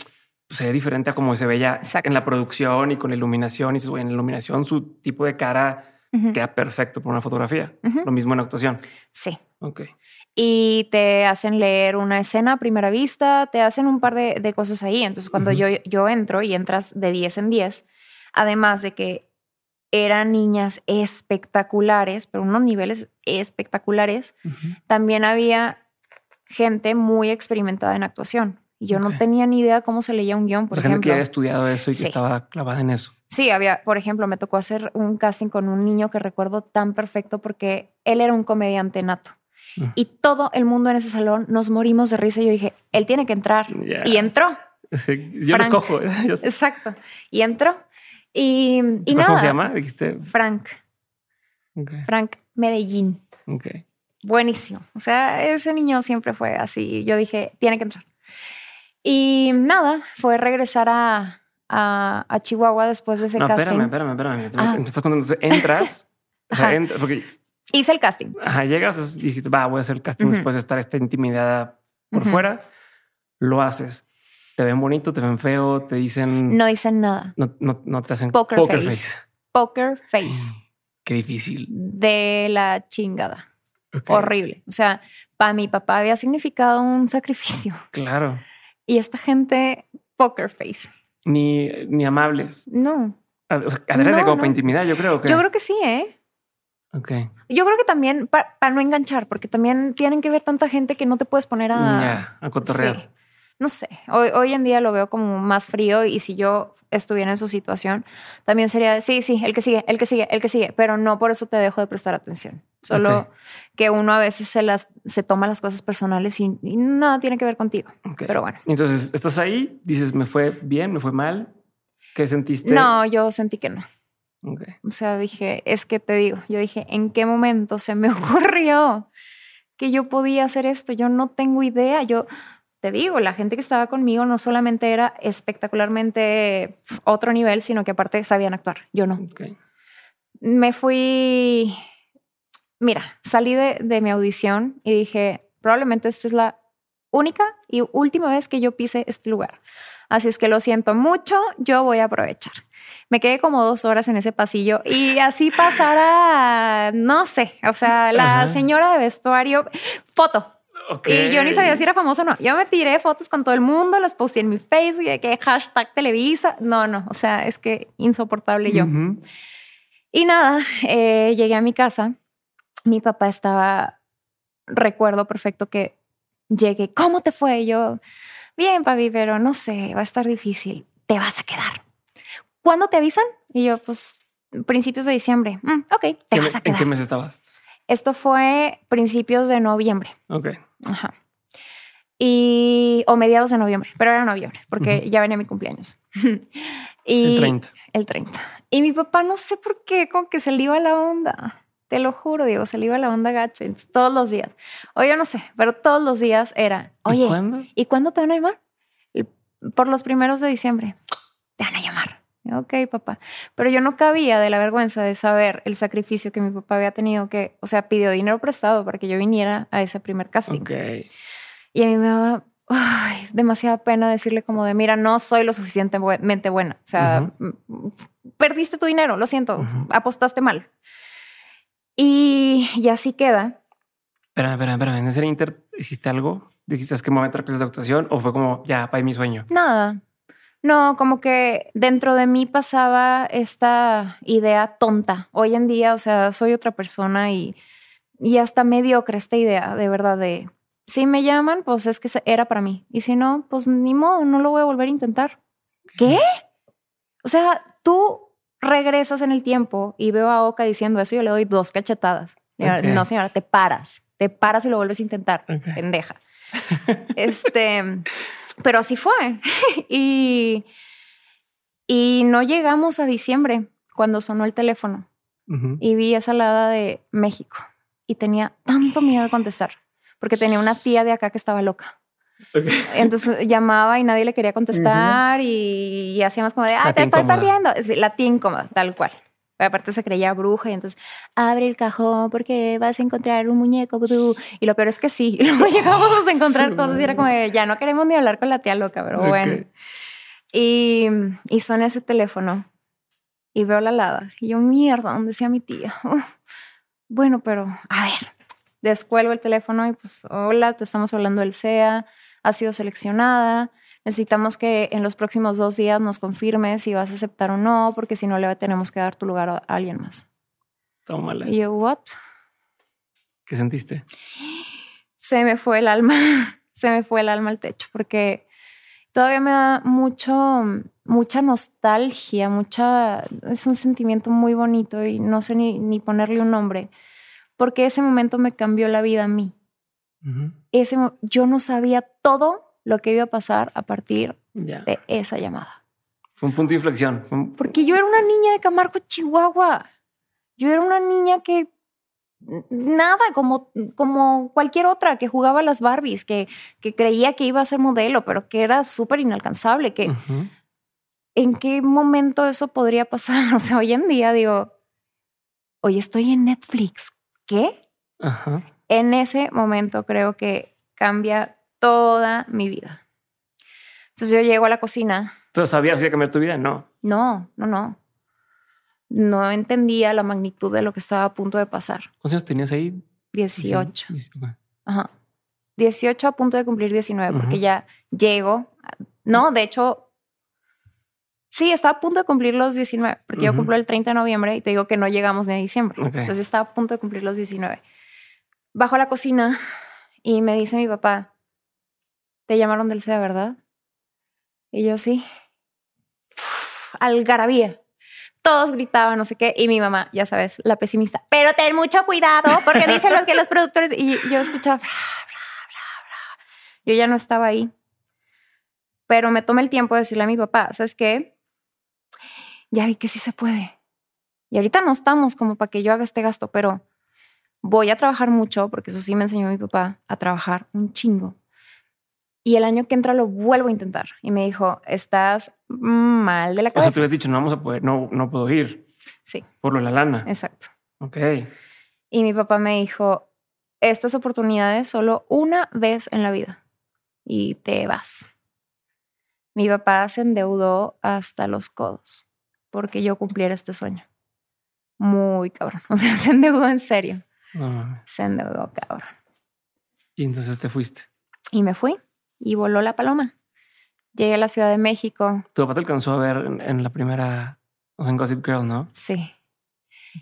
se ve diferente a como se veía Exacto. en la producción y con la iluminación. Y dices, "Güey, en la iluminación su tipo de cara Ujú, queda perfecto por una fotografía. Lo mismo en actuación. Sí. Ok. y te hacen leer una escena a primera vista, te hacen un par de, de cosas ahí. Entonces, cuando yo, yo entro y entras de 10 en 10, además de que eran niñas espectaculares, pero unos niveles espectaculares, también había gente muy experimentada en actuación. Y yo no tenía ni idea cómo se leía un guion, O por sea, gente que ejemplo. había estudiado eso y que Sí. estaba clavada en eso. Sí, había, por ejemplo, me tocó hacer un casting con un niño que recuerdo tan perfecto porque él era un comediante nato. Mm. Y todo el mundo en ese salón nos morimos de risa. Y yo dije, él tiene que entrar. Y entró. Sí, yo Frank. los cojo. *laughs* Sé. Exacto. Y entró. Y, y ¿Cómo se llama? Dijiste. Frank. Frank Medellín. Buenísimo. O sea, ese niño siempre fue así. Yo dije, tiene que entrar. Y nada, fue regresar a, a, a Chihuahua después de ese No, casting. espérame, espérame, espérame. Ah. Me estás contando. Entras. o sea, Ajá. entra- porque Hice el casting. ajá, llegas y dijiste, va, voy a hacer el casting Ujú. después de estar esta intimidada por Ujú. fuera. Lo haces. Te ven bonito, te ven feo, te dicen. No dicen nada. No, no, no te hacen Poker face. Poker face. Mm, Qué difícil. De la chingada. Ok, Horrible. O sea, para mi papá había significado un sacrificio. Claro. Y esta gente, poker face. Ni, ni amables. No. Adrede No, como no. para intimidar, yo creo que. Yo creo que sí, ¿eh? Ok. Yo creo que también para no enganchar, porque también tienen que ver tanta gente que no te puedes poner a... A cotorrear. Sí. No sé, hoy, hoy en día lo veo como más frío y si yo estuviera en su situación, también sería, sí, sí, el que sigue, el que sigue, el que sigue, pero no por eso te dejo de prestar atención. Solo que uno a veces se, las, se toma las cosas personales y, y nada tiene que ver contigo. Pero bueno. Entonces, estás ahí, dices, me fue bien, me fue mal. ¿Qué sentiste? No, yo sentí que no. O sea, dije, es que te digo, yo dije, ¿en qué momento se me *laughs* ocurrió que yo podía hacer esto? Yo no tengo idea. Yo te digo, la gente que estaba conmigo no solamente era espectacularmente otro nivel, sino que aparte sabían actuar. Yo no. Me fui, mira, salí de, de mi audición y dije, probablemente esta es la única y última vez que yo pise este lugar. Así es que lo siento mucho, yo voy a aprovechar. Me quedé como dos horas en ese pasillo y así pasara, no sé, o sea, la Ajá. señora de vestuario, foto. Ok. Y yo ni sabía si era famoso o no. Yo me tiré fotos con todo el mundo, las posté en mi Facebook, y de que hashtag Televisa. No, no, o sea, es que insoportable yo. Ujú. Y nada, eh, llegué a mi casa. Mi papá estaba, recuerdo perfecto que llegué. ¿Cómo te fue? Y yo, bien, papi, pero no sé, va a estar difícil. Te vas a quedar. ¿Cuándo te avisan? Y yo, pues, principios de diciembre. "Mm, ok, te ¿Qué vas a quedar. ¿En qué mes estabas? Esto fue principios de noviembre. Ok. Ajá. Y, o mediados de noviembre, pero era noviembre, porque ya venía mi cumpleaños. *laughs* y, El 30. el 30. Y mi papá, no sé por qué, como que se le iba la onda. Te lo juro, Diego, se le iba la onda gacho. Entonces, todos los días. O yo no sé, pero todos los días era, ¿Y oye, cuándo? ¿y cuándo te van a llamar? Por los primeros de diciembre. Te van a llamar. Ok, papá. Pero yo no cabía de la vergüenza de saber el sacrificio que mi papá había tenido que, o sea, pidió dinero prestado para que yo viniera a ese primer casting. Ok. Y a mí me daba ay, demasiada pena decirle como de, mira, no soy lo suficientemente buena. O sea, perdiste tu dinero, lo siento, apostaste mal. Y, y así queda. Espera, espera, espera. ¿En ese inter hiciste algo? ¿Dijiste es que me voy a meter a clases de actuación? ¿O fue como, ya, para mi sueño? Nada. No, como que dentro de mí pasaba esta idea tonta. Hoy en día, o sea, soy otra persona y, y hasta mediocre esta idea, de verdad, de si me llaman, pues es que era para mí. Y si no, pues ni modo, no lo voy a volver a intentar. ¿Qué? O sea, tú regresas en el tiempo y veo a Oka diciendo eso, yo le doy dos cachetadas. No, señora, te paras, te paras y lo vuelves a intentar, pendeja. *laughs* este, pero así fue. *laughs* y, y no llegamos a diciembre cuando sonó el teléfono y vi esa alada de México y tenía tanto miedo de contestar porque tenía una tía de acá que estaba loca. Ok. Entonces llamaba y nadie le quería contestar y, y hacíamos como de, ah, te estoy incómoda. perdiendo. Es La tía incómoda, tal cual. Pero aparte se creía bruja y entonces abre el cajón porque vas a encontrar un muñeco vudú. Y lo peor es que sí. *laughs* Luego llegábamos a encontrar cosas y era como de, ya no queremos ni hablar con la tía loca, pero Ok. bueno. Y, y suena ese teléfono y veo la alada. Y yo, mierda, ¿dónde sea mi tía? *laughs* Bueno, pero a ver, descuelgo el teléfono y pues, hola, te estamos hablando del SEA, ha sido seleccionada. Necesitamos que en los próximos dos días nos confirmes si vas a aceptar o no, porque si no le tenemos que dar tu lugar a alguien más. Tómala. Y yo, ¿what? ¿Qué sentiste? Se me fue el alma, *laughs* se me fue el alma al techo, porque todavía me da mucho, mucha nostalgia, mucha, es un sentimiento muy bonito y no sé ni, ni ponerle un nombre, porque ese momento me cambió la vida a mí. Ese, yo no sabía todo lo que iba a pasar a partir de esa llamada. Fue un punto de inflexión. Porque yo era una niña de Camargo, Chihuahua. Yo era una niña que nada, como, como cualquier otra que jugaba a las Barbies, que, que creía que iba a ser modelo, pero que era súper inalcanzable, que en qué momento eso podría pasar. *laughs* O sea, hoy en día digo, hoy estoy en Netflix, ¿qué? En ese momento creo que cambia toda mi vida. Entonces yo llego a la cocina. ¿Pero sabías que iba a cambiar tu vida? No. No, no, no no entendía la magnitud de lo que estaba a punto de pasar. ¿Cuántos años tenías ahí? 18. Ajá. 18 a punto de cumplir 19, porque ya llego. No, de hecho, sí, estaba a punto de cumplir los 19, porque yo cumplo el 30 de noviembre y te digo que no llegamos ni a diciembre. Entonces estaba a punto de cumplir los 19. Bajo a la cocina y me dice mi papá, ¿te llamaron del SEA, verdad? Y yo sí. algarabía todos gritaban, no sé qué, y mi mamá, ya sabes, la pesimista, pero ten mucho cuidado porque dicen los que los productores, y yo escuchaba, bla, bla, bla, yo ya no estaba ahí, pero me tomé el tiempo de decirle a mi papá, ¿sabes qué? Ya vi que sí se puede. Y ahorita no estamos como para que yo haga este gasto, pero voy a trabajar mucho, porque eso sí me enseñó mi papá, a trabajar un chingo. Y el año que entra lo vuelvo a intentar. Y me dijo, estás mal de la cabeza. O sea, tú habías dicho, no vamos a poder, no, no puedo ir. Sí. Por lo de la lana. Exacto. Ok. Y mi papá me dijo, estas oportunidades solo una vez en la vida y te vas. Mi papá se endeudó hasta los codos porque yo cumpliera este sueño. Muy cabrón. *laughs* O sea, se endeudó en serio. Se endeudó, cabrón. Y entonces te fuiste. Y me fui y voló la paloma. Llegué a la Ciudad de México. Tu papá te alcanzó a ver en, la primera, o sea, en Gossip Girl, ¿no? Sí.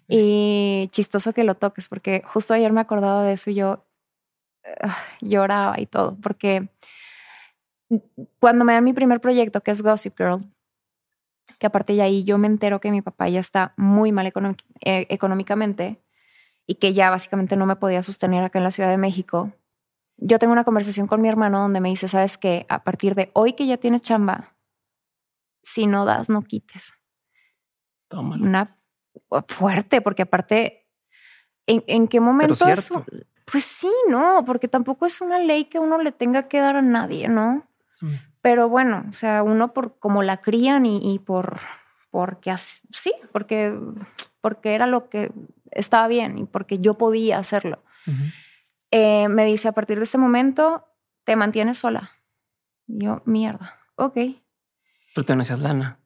Y chistoso que lo toques, porque justo ayer me acordaba de eso y yo ah, lloraba y todo, porque cuando me dan mi primer proyecto, que es Gossip Girl, que aparte de ahí yo me entero que mi papá ya está muy mal eh, económicamente y que ya básicamente no me podía sostener acá en la Ciudad de México, yo tengo una conversación con mi hermano donde me dice, sabes que a partir de hoy que ya tienes chamba, si no das, no quites. Tómalo. Una fuerte, porque aparte, ¿en, qué momento Pues sí, no, porque tampoco es una ley que uno le tenga que dar a nadie, ¿no? Pero bueno, o sea, uno por como la crían y, por porque así, sí, porque porque era lo que estaba bien y porque yo podía hacerlo. Eh, me dice, a partir de este momento, te mantienes sola. yo, mierda, ok. Pero te no hacías lana.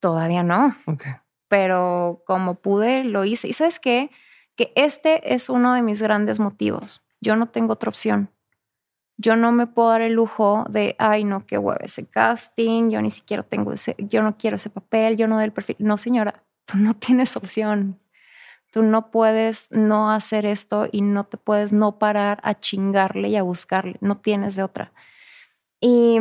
Todavía no. Ok. Pero como pude, lo hice. ¿Y sabes qué? Que este es uno de mis grandes motivos. Yo no tengo otra opción. Yo no me puedo dar el lujo de, ay, no, qué huevo ese casting, yo ni siquiera tengo ese, yo no quiero ese papel, yo no doy el perfil. No, señora, tú no tienes opción. Tú no puedes no hacer esto y no te puedes no parar a chingarle y a buscarle. No tienes de otra. Y,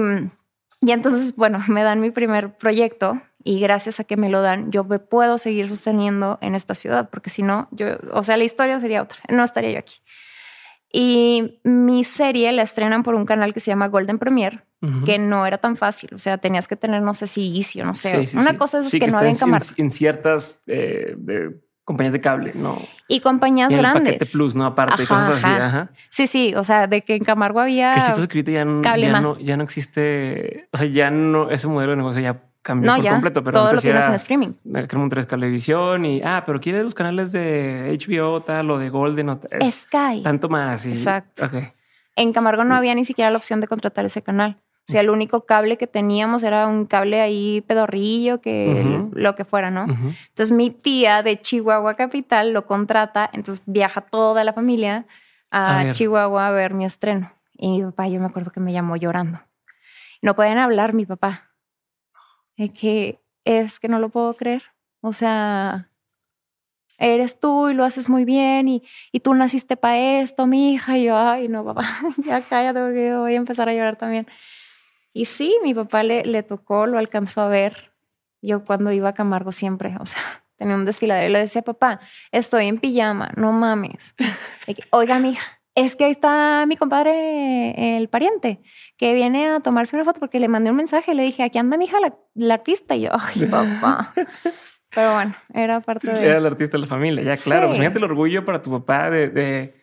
y entonces, bueno, *laughs* me dan mi primer proyecto y gracias a que me lo dan, yo me puedo seguir sosteniendo en esta ciudad, porque si no, yo, o sea, la historia sería otra, no estaría yo aquí. Y mi serie la estrenan por un canal que se llama Golden Premier, que no era tan fácil. O sea, tenías que tener, no sé si Easy o no sé. una cosa es que, no había en En, ciertas eh, compañías de cable, ¿no? Y compañías grandes. paquete plus, ¿no? Aparte, cosas así, ajá. Sí, sí, o sea, de que en Camargo había. Que ya, no, ya no existe, o sea, ya no, ese modelo de negocio ya cambió por completo, pero todo lo tienes en streaming. Tres televisión y, ah, pero quieres los canales de HBO, tal, o de Golden, o Sky. Tanto más. Exacto. En Camargo no había ni siquiera la opción de contratar ese canal. O sea, el único cable que teníamos era un cable ahí pedorrillo, que lo que fuera, ¿no? Entonces mi tía de Chihuahua Capital lo contrata, entonces viaja toda la familia a, Chihuahua a ver mi estreno. Y mi papá, yo me acuerdo que me llamó llorando. No pueden hablar mi papá. Es que es que no lo puedo creer. O sea, eres tú y lo haces muy bien y, y tú naciste para esto, mi hija. Y yo, ay, no, papá, *laughs* ya cállate porque voy a empezar a llorar también. Y sí, mi papá le, le tocó, lo alcanzó a ver. Yo cuando iba a Camargo siempre, o sea, *laughs* tenía un desfiladero y le decía, papá, estoy en pijama, no mames. *laughs* Oiga, mija, es que ahí está mi compadre, el pariente, que viene a tomarse una foto porque le mandé un mensaje. Le dije, aquí anda mi hija, la, artista. Y yo, ay, *laughs* papá. Pero bueno, era parte de. Era el artista de la familia, ya, claro. Pues el orgullo para tu papá de, de,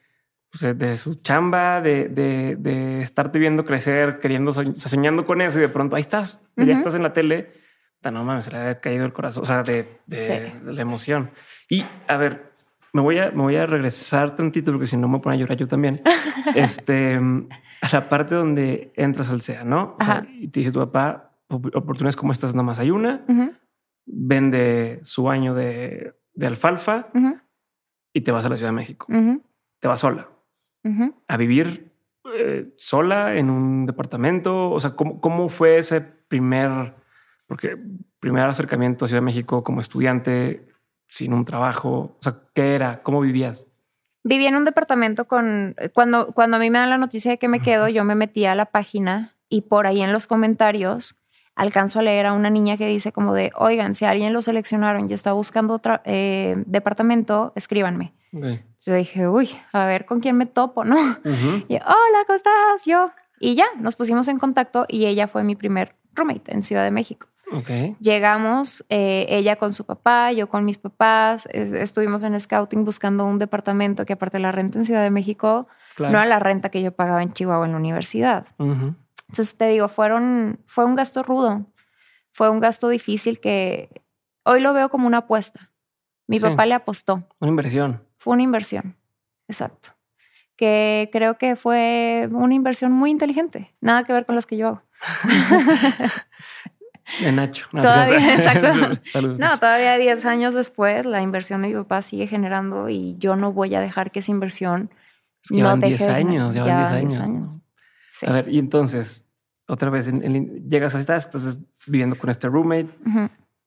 pues, de su chamba, de, de, de, estarte viendo crecer, queriendo, soñando con eso y de pronto ahí estás, ya estás en la tele. No mames, se le había caído el corazón, o sea, de, de la emoción. Y a ver, me voy a, me voy a regresar tantito porque si no me pone a llorar yo también. *laughs* este, a la parte donde entras al SEA, ¿no? O sea, y te dice tu papá, oportunidades como estas nada más hay una, vende su año de, de alfalfa y te vas a la Ciudad de México. Te vas sola a vivir eh, sola en un departamento. O sea, ¿cómo, ¿cómo fue ese primer, porque primer acercamiento a Ciudad de México como estudiante? Sin un trabajo? O sea, ¿qué era? ¿Cómo vivías? Vivía en un departamento con, cuando, cuando a mí me dan la noticia de que me quedo, yo me metía a la página y por ahí en los comentarios alcanzo a leer a una niña que dice como de, oigan, si alguien lo seleccionaron y está buscando otro eh, departamento, escríbanme. Yo dije, uy, a ver con quién me topo, ¿no? *laughs* Y hola, ¿cómo estás? Yo. Y ya, nos pusimos en contacto y ella fue mi primer roommate en Ciudad de México. Llegamos, eh, ella con su papá, yo con mis papás, estuvimos en scouting buscando un departamento que aparte de la renta en Ciudad de México, no era la renta que yo pagaba en Chihuahua en la universidad. Entonces te digo, fueron, fue un gasto rudo, fue un gasto difícil que hoy lo veo como una apuesta. Mi papá le apostó. Una inversión. Fue una inversión, exacto. Que creo que fue una inversión muy inteligente, nada que ver con las que yo hago. *laughs* De Nacho. todavía, *laughs* exacto. *laughs* No, todavía 10 años después, la inversión de mi papá sigue generando y yo no voy a dejar que esa inversión es que no 10 años, llevan 10 años. A ver, y entonces, otra vez, llegas a estás, estás viviendo con este roommate,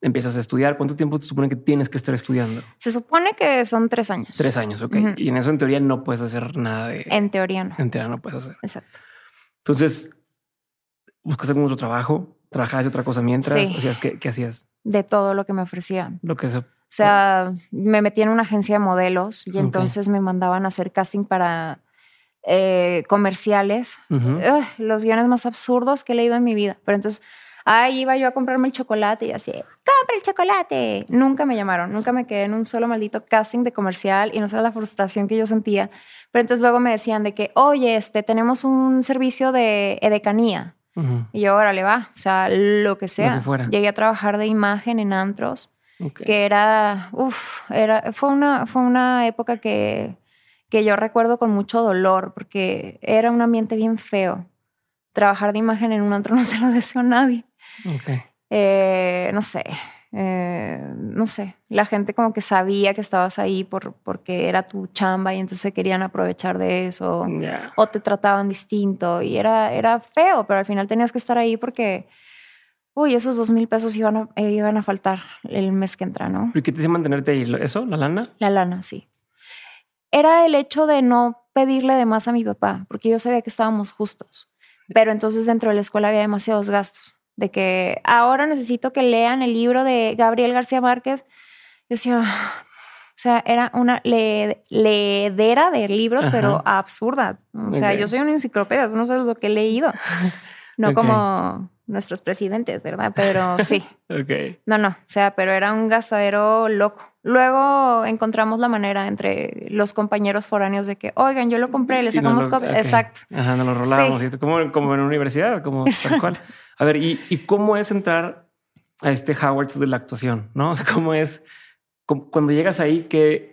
empiezas a estudiar. ¿Cuánto tiempo te supone que tienes que estar estudiando? Se supone que son tres años. Tres años, ok. Y en eso, en teoría, no puedes hacer nada de. En teoría no. En teoría no puedes hacer. Exacto. Entonces, buscas algún otro trabajo ¿Trabajabas de otra cosa mientras? ¿Hacías qué, qué, hacías? De todo lo que me ofrecían. Lo que se... O sea, me metí en una agencia de modelos y entonces me mandaban a hacer casting para eh, comerciales. los guiones más absurdos que he leído en mi vida. Pero entonces, ahí iba yo a comprarme el chocolate y así, ¡compra el chocolate! Nunca me llamaron, nunca me quedé en un solo maldito casting de comercial y no sé la frustración que yo sentía. Pero entonces luego me decían de que, oye, este, tenemos un servicio de edecanía. Y yo, ahora le va, o sea, lo que sea. Llegué a trabajar de imagen en antros, que era, uff, era, fue una, fue una época que, que yo recuerdo con mucho dolor, porque era un ambiente bien feo. Trabajar de imagen en un antro *laughs* no se lo deseo a nadie. Eh, no sé, eh, no sé, la gente como que sabía que estabas ahí por, porque era tu chamba y entonces querían aprovechar de eso o te trataban distinto y era, era feo, pero al final tenías que estar ahí porque, uy, esos dos mil pesos iban a, eh, iban a faltar el mes que entra, ¿no? ¿Y qué te hizo mantenerte ahí? ¿Eso? ¿La lana? La lana, sí. Era el hecho de no pedirle de más a mi papá, porque yo sabía que estábamos justos, pero entonces dentro de la escuela había demasiados gastos de que ahora necesito que lean el libro de Gabriel García Márquez. Yo decía, o sea, era una le leedera de libros, pero absurda. O sea, yo soy una enciclopedia, tú no sabes lo que he leído. *laughs* No como nuestros presidentes, ¿verdad? Pero sí. *laughs* ok. No, no, o sea, pero era un gastadero loco. Luego encontramos la manera entre los compañeros foráneos de que, oigan, yo lo compré, le sacamos copia. Exacto. Ajá, nos lo rolamos, como, como en una universidad, como tal cual. A ver, ¿y, cómo es entrar a este Howard de la actuación? ¿No? O sea, ¿cómo es cuando llegas ahí? ¿qué,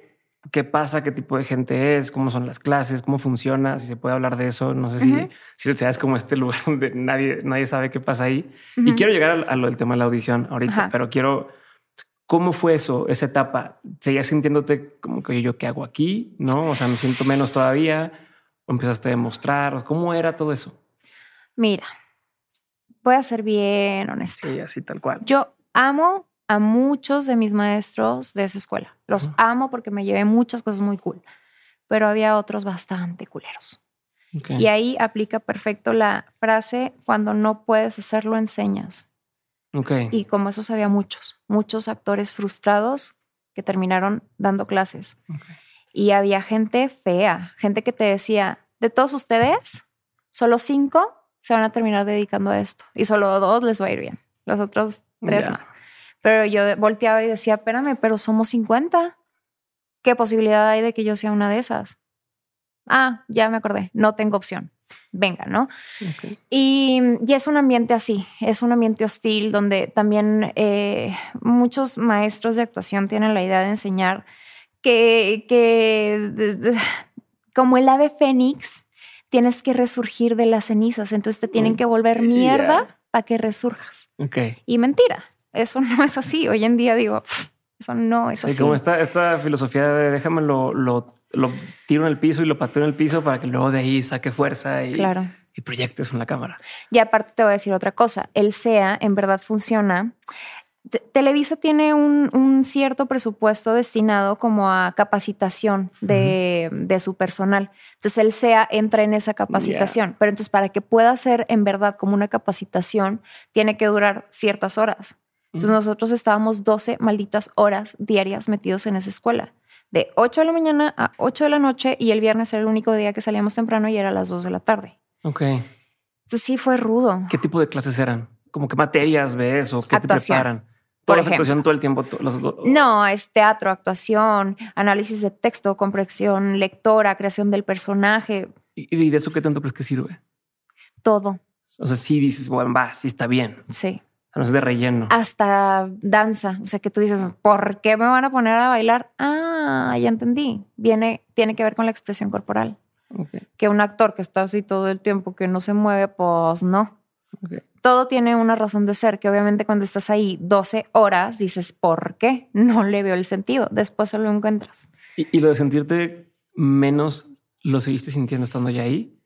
¿Qué pasa? ¿Qué tipo de gente es? ¿Cómo son las clases? ¿Cómo funciona? Si se puede hablar de eso. No sé si, si sea, es como este lugar *laughs* donde nadie, nadie sabe qué pasa ahí. Y quiero llegar a, lo del tema de la audición ahorita, pero quiero. ¿Cómo fue eso, esa etapa? ¿Seguías sintiéndote como que yo qué hago aquí? ¿No? O sea, me siento menos todavía. ¿O empezaste a demostrar? ¿Cómo era todo eso? Mira, voy a ser bien honesta. Sí, así tal cual. Yo amo a muchos de mis maestros de esa escuela. Los amo porque me llevé muchas cosas muy cool, pero había otros bastante culeros. Y ahí aplica perfecto la frase, cuando no puedes hacerlo, enseñas. Okay. Y como eso sabía muchos, muchos actores frustrados que terminaron dando clases. Y había gente fea, gente que te decía, de todos ustedes, solo cinco se van a terminar dedicando a esto y solo dos les va a ir bien. Los otros tres no. Pero yo volteaba y decía, espérame, pero somos 50. ¿Qué posibilidad hay de que yo sea una de esas? Ah, ya me acordé, no tengo opción. Venga, ¿no? Y, es un ambiente así, es un ambiente hostil donde también eh, muchos maestros de actuación tienen la idea de enseñar que, que como el ave fénix, tienes que resurgir de las cenizas, entonces te tienen que volver mierda para que resurjas. Okay. Y mentira, eso *laughs* no es así. Hoy en día digo, eso no es sí, así. como esta, esta filosofía de déjame lo, lo, tiro en el piso y lo pateo en el piso para que luego de ahí saque fuerza y, y proyectes en la cámara. Y aparte te voy a decir otra cosa, el SEA en verdad funciona. Televisa tiene un, cierto presupuesto destinado como a capacitación de, su personal. Entonces el SEA entra en esa capacitación, pero entonces para que pueda ser en verdad como una capacitación, tiene que durar ciertas horas. Entonces nosotros estábamos 12 malditas horas diarias metidos en esa escuela, de 8 de la mañana a 8 de la noche y el viernes era el único día que salíamos temprano y era a las 2 de la tarde. Ok. Entonces sí fue rudo. ¿Qué tipo de clases eran? ¿Como qué materias ves o qué te preparan? Toda la actuación todo el tiempo. no, es teatro, actuación, análisis de texto, comprensión lectora, creación del personaje. ¿Y, de eso qué tanto crees que sirve? Todo. O sea, sí dices, bueno, va, sí está bien. Sí. No es de relleno. Hasta danza. O sea, que tú dices, ¿por qué me van a poner a bailar? Ah, ya entendí. Viene, tiene que ver con la expresión corporal. Que un actor que está así todo el tiempo, que no se mueve, pues no todo tiene una razón de ser, que obviamente cuando estás ahí 12 horas dices, ¿por qué? No le veo el sentido. Después solo lo encuentras. ¿Y, lo de sentirte menos, lo seguiste sintiendo estando ya ahí?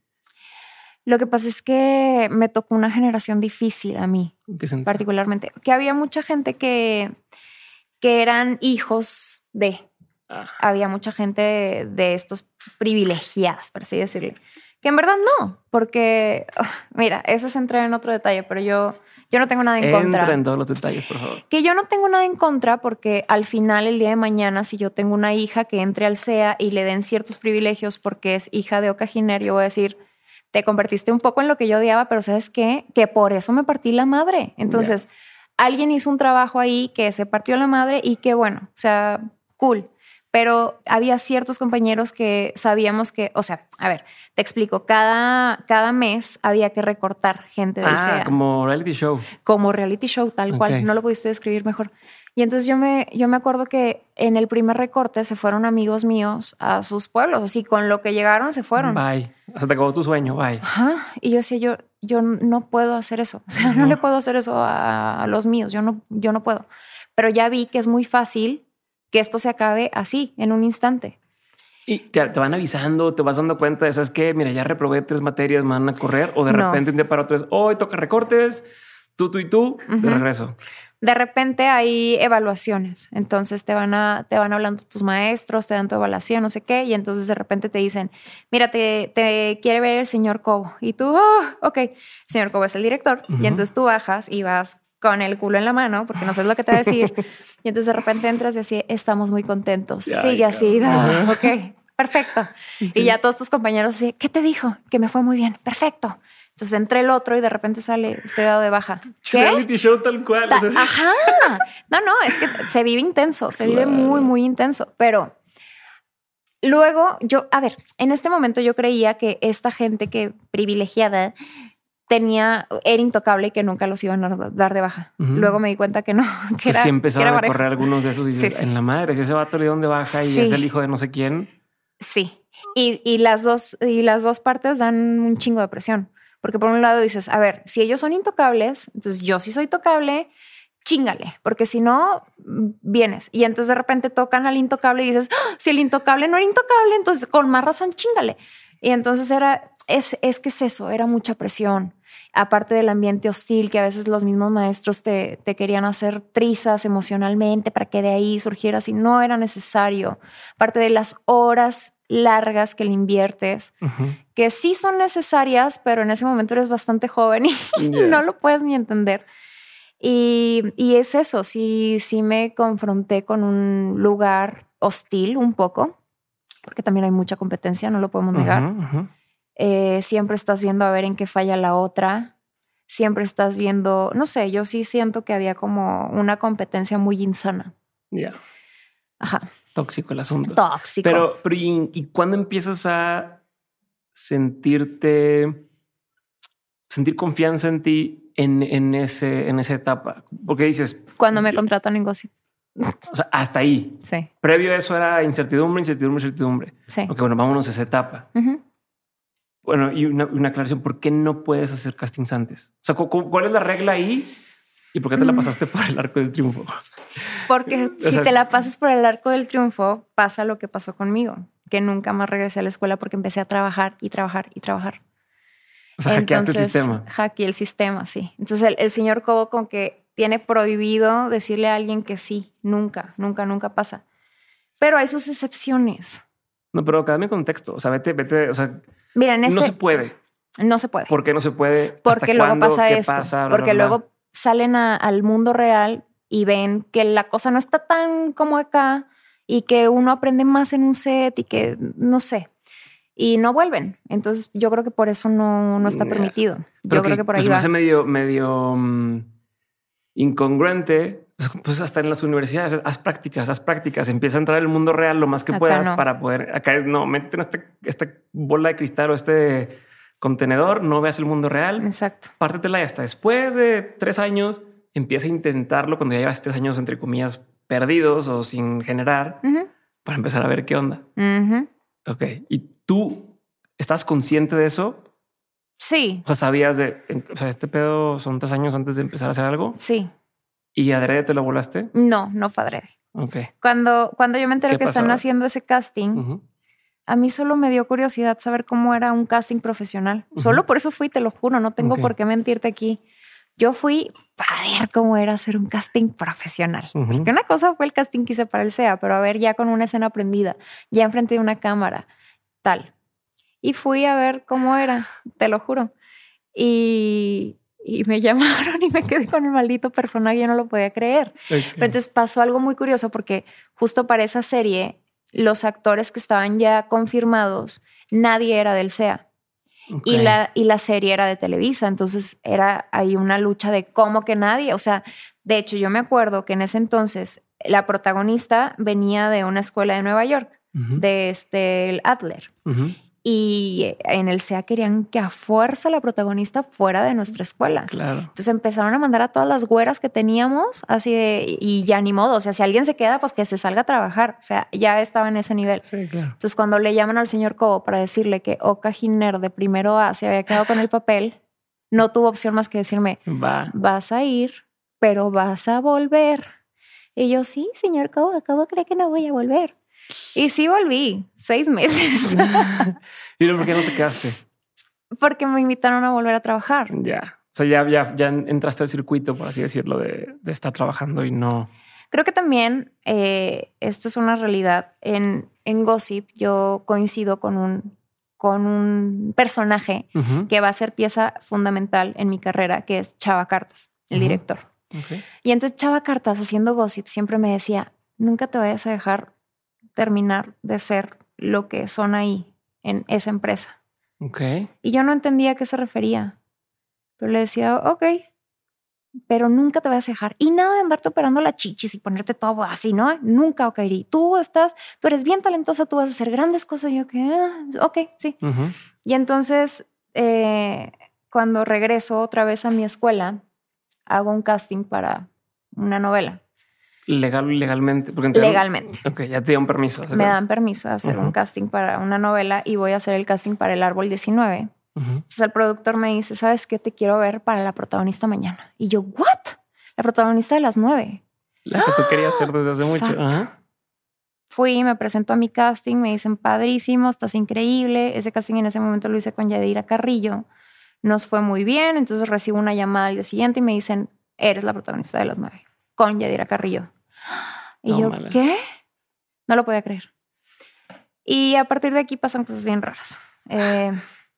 Lo que pasa es que me tocó una generación difícil a mí, particularmente, que había mucha gente que, que eran hijos de, ah. había mucha gente de, de estos privilegiados, por así decirle que en verdad no, porque, ah, mira, eso es entrar en otro detalle, pero yo, yo no tengo nada en contra. Entra en todos los detalles, por favor. Que yo no tengo nada en contra porque al final, el día de mañana, si yo tengo una hija que entre al SEA y le den ciertos privilegios porque es hija de Oca yo voy a decir, te convertiste un poco en lo que yo odiaba, pero ¿sabes qué? Que por eso me partí la madre. Entonces, alguien hizo un trabajo ahí que se partió la madre y que bueno, o sea, cool pero había ciertos compañeros que sabíamos que, o sea, a ver, te explico, cada, cada mes había que recortar gente del ah, como reality show. Como reality show, tal cual, no lo pudiste describir mejor. Y entonces yo me, yo me acuerdo que en el primer recorte se fueron amigos míos a sus pueblos, así con lo que llegaron se fueron. Bye. Hasta te acabó tu sueño, bye. Ajá. Y yo decía, yo, yo no puedo hacer eso. O sea, no, le puedo hacer eso a, a, los míos. Yo no, yo no puedo. Pero ya vi que es muy fácil que esto se acabe así, en un instante. Y te, van avisando, te vas dando cuenta de, ¿sabes qué? Mira, ya reprobé tres materias, me van a correr. O de repente un día para otro es, hoy toca recortes, tú, tú y tú, de regreso. De repente hay evaluaciones. Entonces te van, a, te van hablando tus maestros, te dan tu evaluación, no sé qué. Y entonces de repente te dicen, mira, te, te quiere ver el señor Cobo. Y tú, oh, ok, señor Cobo es el director. Y entonces tú bajas y vas con el culo en la mano, porque no sabes lo que te va a decir. *laughs* y entonces de repente entras y así, estamos muy contentos. Sigue así, ok, perfecto. Y ya todos tus compañeros así, ¿qué te dijo? Que me fue muy bien, perfecto. Entonces entré el otro y de repente sale, estoy dado de baja. ¿Qué? Reality show tal cual. Ajá. No, no, es que se vive intenso, se vive muy, muy intenso. Pero luego yo, a ver, en este momento yo creía que esta gente que privilegiada tenía, era intocable y que nunca los iban a dar de baja. Luego me di cuenta que no, que, era, sí empezaron a correr algunos de esos y dices, en la madre, si ese vato le de baja y es el hijo de no sé quién. Sí. Y, y, las dos, y las dos partes dan un chingo de presión. Porque por un lado dices, a ver, si ellos son intocables, entonces yo sí soy tocable, chingale, porque si no, vienes. Y entonces de repente tocan al intocable y dices, ¡Ah! si el intocable no era intocable, entonces con más razón, chingale. Y entonces era, es, es que es eso, era mucha presión. aparte del ambiente hostil, que a veces los mismos maestros te, te querían hacer trizas emocionalmente para que de ahí surgiera si no era necesario, aparte de las horas largas que le inviertes, que sí son necesarias, pero en ese momento eres bastante joven y *laughs* no lo puedes ni entender. Y, y, es eso, sí, sí me confronté con un lugar hostil un poco, porque también hay mucha competencia, no lo podemos negar. Eh, siempre estás viendo a ver en qué falla la otra, siempre estás viendo, no sé, yo sí siento que había como una competencia muy insana. Ya. Ajá. Tóxico el asunto. Tóxico. Pero, pero ¿y, ¿y cuándo empiezas a sentirte, sentir confianza en ti en, en, ese, en esa etapa? Porque dices... Cuando me contratan en Gossip. O sea, hasta ahí. Sí. Previo a eso era incertidumbre, incertidumbre, incertidumbre. Sí. Ok, bueno, vámonos a esa etapa. Bueno, y una, una, aclaración, ¿por qué no puedes hacer castings antes? O sea, ¿cuál es la regla ahí? ¿Y por qué te la mm. pasaste por el arco del triunfo? *laughs* Porque si te la pasas por el arco del triunfo, pasa lo que pasó conmigo, que nunca más regresé a la escuela porque empecé a trabajar y trabajar y trabajar. O sea, hackeaste el sistema. Hackeé el sistema, sí. Entonces el, el señor Cobo con que tiene prohibido decirle a alguien que sí, nunca, nunca, nunca pasa. Pero hay sus excepciones. No, pero dame contexto. O sea, vete, vete, o sea, Mira, no se puede. No se puede. ¿Por qué no se puede? Porque luego pasa esto. porque luego salen al mundo real y ven que la cosa no está tan como acá y que uno aprende más en un set y que no sé. Y no vuelven. Entonces, yo creo que por eso no, no está permitido. yo creo que por ahí pues va. Me hace medio, medio mm, incongruente. Pues, pues hasta en las universidades, haz prácticas, haz prácticas, empieza a entrar el mundo real lo más que puedas para poder. Acá es no, métete en este, esta bola de cristal o este contenedor, no veas el mundo real. Exacto. Pártetela y hasta después de tres años empieza a intentarlo cuando ya llevas tres años, entre comillas, perdidos o sin generar para empezar a ver qué onda. Ok. ¿Y tú estás consciente de eso? Sí. O sea, sabías de, o sea, este pedo son tres años antes de empezar a hacer algo. Sí. ¿Y adrede te lo volaste? No, no fue adrede. Ok. Cuando, cuando yo me enteré que están haciendo ese casting, a mí solo me dio curiosidad saber cómo era un casting profesional. Solo por eso fui, te lo juro, no tengo por qué mentirte aquí. Yo fui para ver cómo era hacer un casting profesional. Porque una cosa fue el casting que hice para el SEA, pero a ver ya con una escena aprendida, ya enfrente de una cámara, tal. Y fui a ver cómo era, te lo juro. Y, y me *laughs* llamaron y me quedé con el maldito personaje, yo no lo podía creer. Pero entonces pasó algo muy curioso porque justo para esa serie, los actores que estaban ya confirmados, nadie era del SEA. Y, la, y la serie era de Televisa, entonces era ahí una lucha de cómo que nadie, o sea, de hecho yo me acuerdo que en ese entonces la protagonista venía de una escuela de Nueva York, de este, el Adler. Y en el SEA querían que a fuerza la protagonista fuera de nuestra escuela. Claro. Entonces empezaron a mandar a todas las güeras que teníamos, así de, y ya ni modo. O sea, si alguien se queda, pues que se salga a trabajar. O sea, ya estaba en ese nivel. Sí, claro. Entonces, cuando le llaman al señor Cobo para decirle que Oka Giner de primero A se había quedado con el papel, no tuvo opción más que decirme, Va. vas a ir, pero vas a volver. Y yo, sí, señor Cobo, ¿cómo cree que no voy a volver? Y sí volví, seis meses. *laughs* ¿Y por qué no te quedaste? Porque me invitaron a volver a trabajar. Ya. O sea, ya, ya, ya entraste al circuito, por así decirlo, de, de estar trabajando y no. Creo que también eh, esto es una realidad. En, en Gossip yo coincido con un, con un personaje que va a ser pieza fundamental en mi carrera, que es Chava Cartas, el director. Y entonces Chava Cartas, haciendo Gossip, siempre me decía, nunca te vayas a dejar terminar de ser lo que son ahí en esa empresa. Ok. Y yo no entendía a qué se refería. Pero le decía, ok, pero nunca te vas a dejar. Y nada de andarte operando la chichis y ponerte todo así, ¿no? Nunca, ok. Tú estás, tú eres bien talentosa, tú vas a hacer grandes cosas. Y yo, que, ah, ok, sí. Y entonces, eh, cuando regreso otra vez a mi escuela, hago un casting para una novela. Legal, legalmente. Porque legalmente. Ok, ya te dieron permiso. Me dan permiso de hacer un casting para una novela y voy a hacer el casting para El Árbol 19. Entonces el productor me dice, ¿sabes qué? Te quiero ver para la protagonista mañana. Y yo, ¿what? La protagonista de las nueve. La que tú querías hacer desde hace mucho. Fui, me presento a mi casting, me dicen, padrísimo, estás increíble. Ese casting en ese momento lo hice con Yadira Carrillo. Nos fue muy bien, entonces recibo una llamada al día siguiente y me dicen, eres la protagonista de las nueve, con Yadira Carrillo. Y yo. ¿qué? No lo podía creer. Y a partir de aquí pasan cosas bien raras. Eh,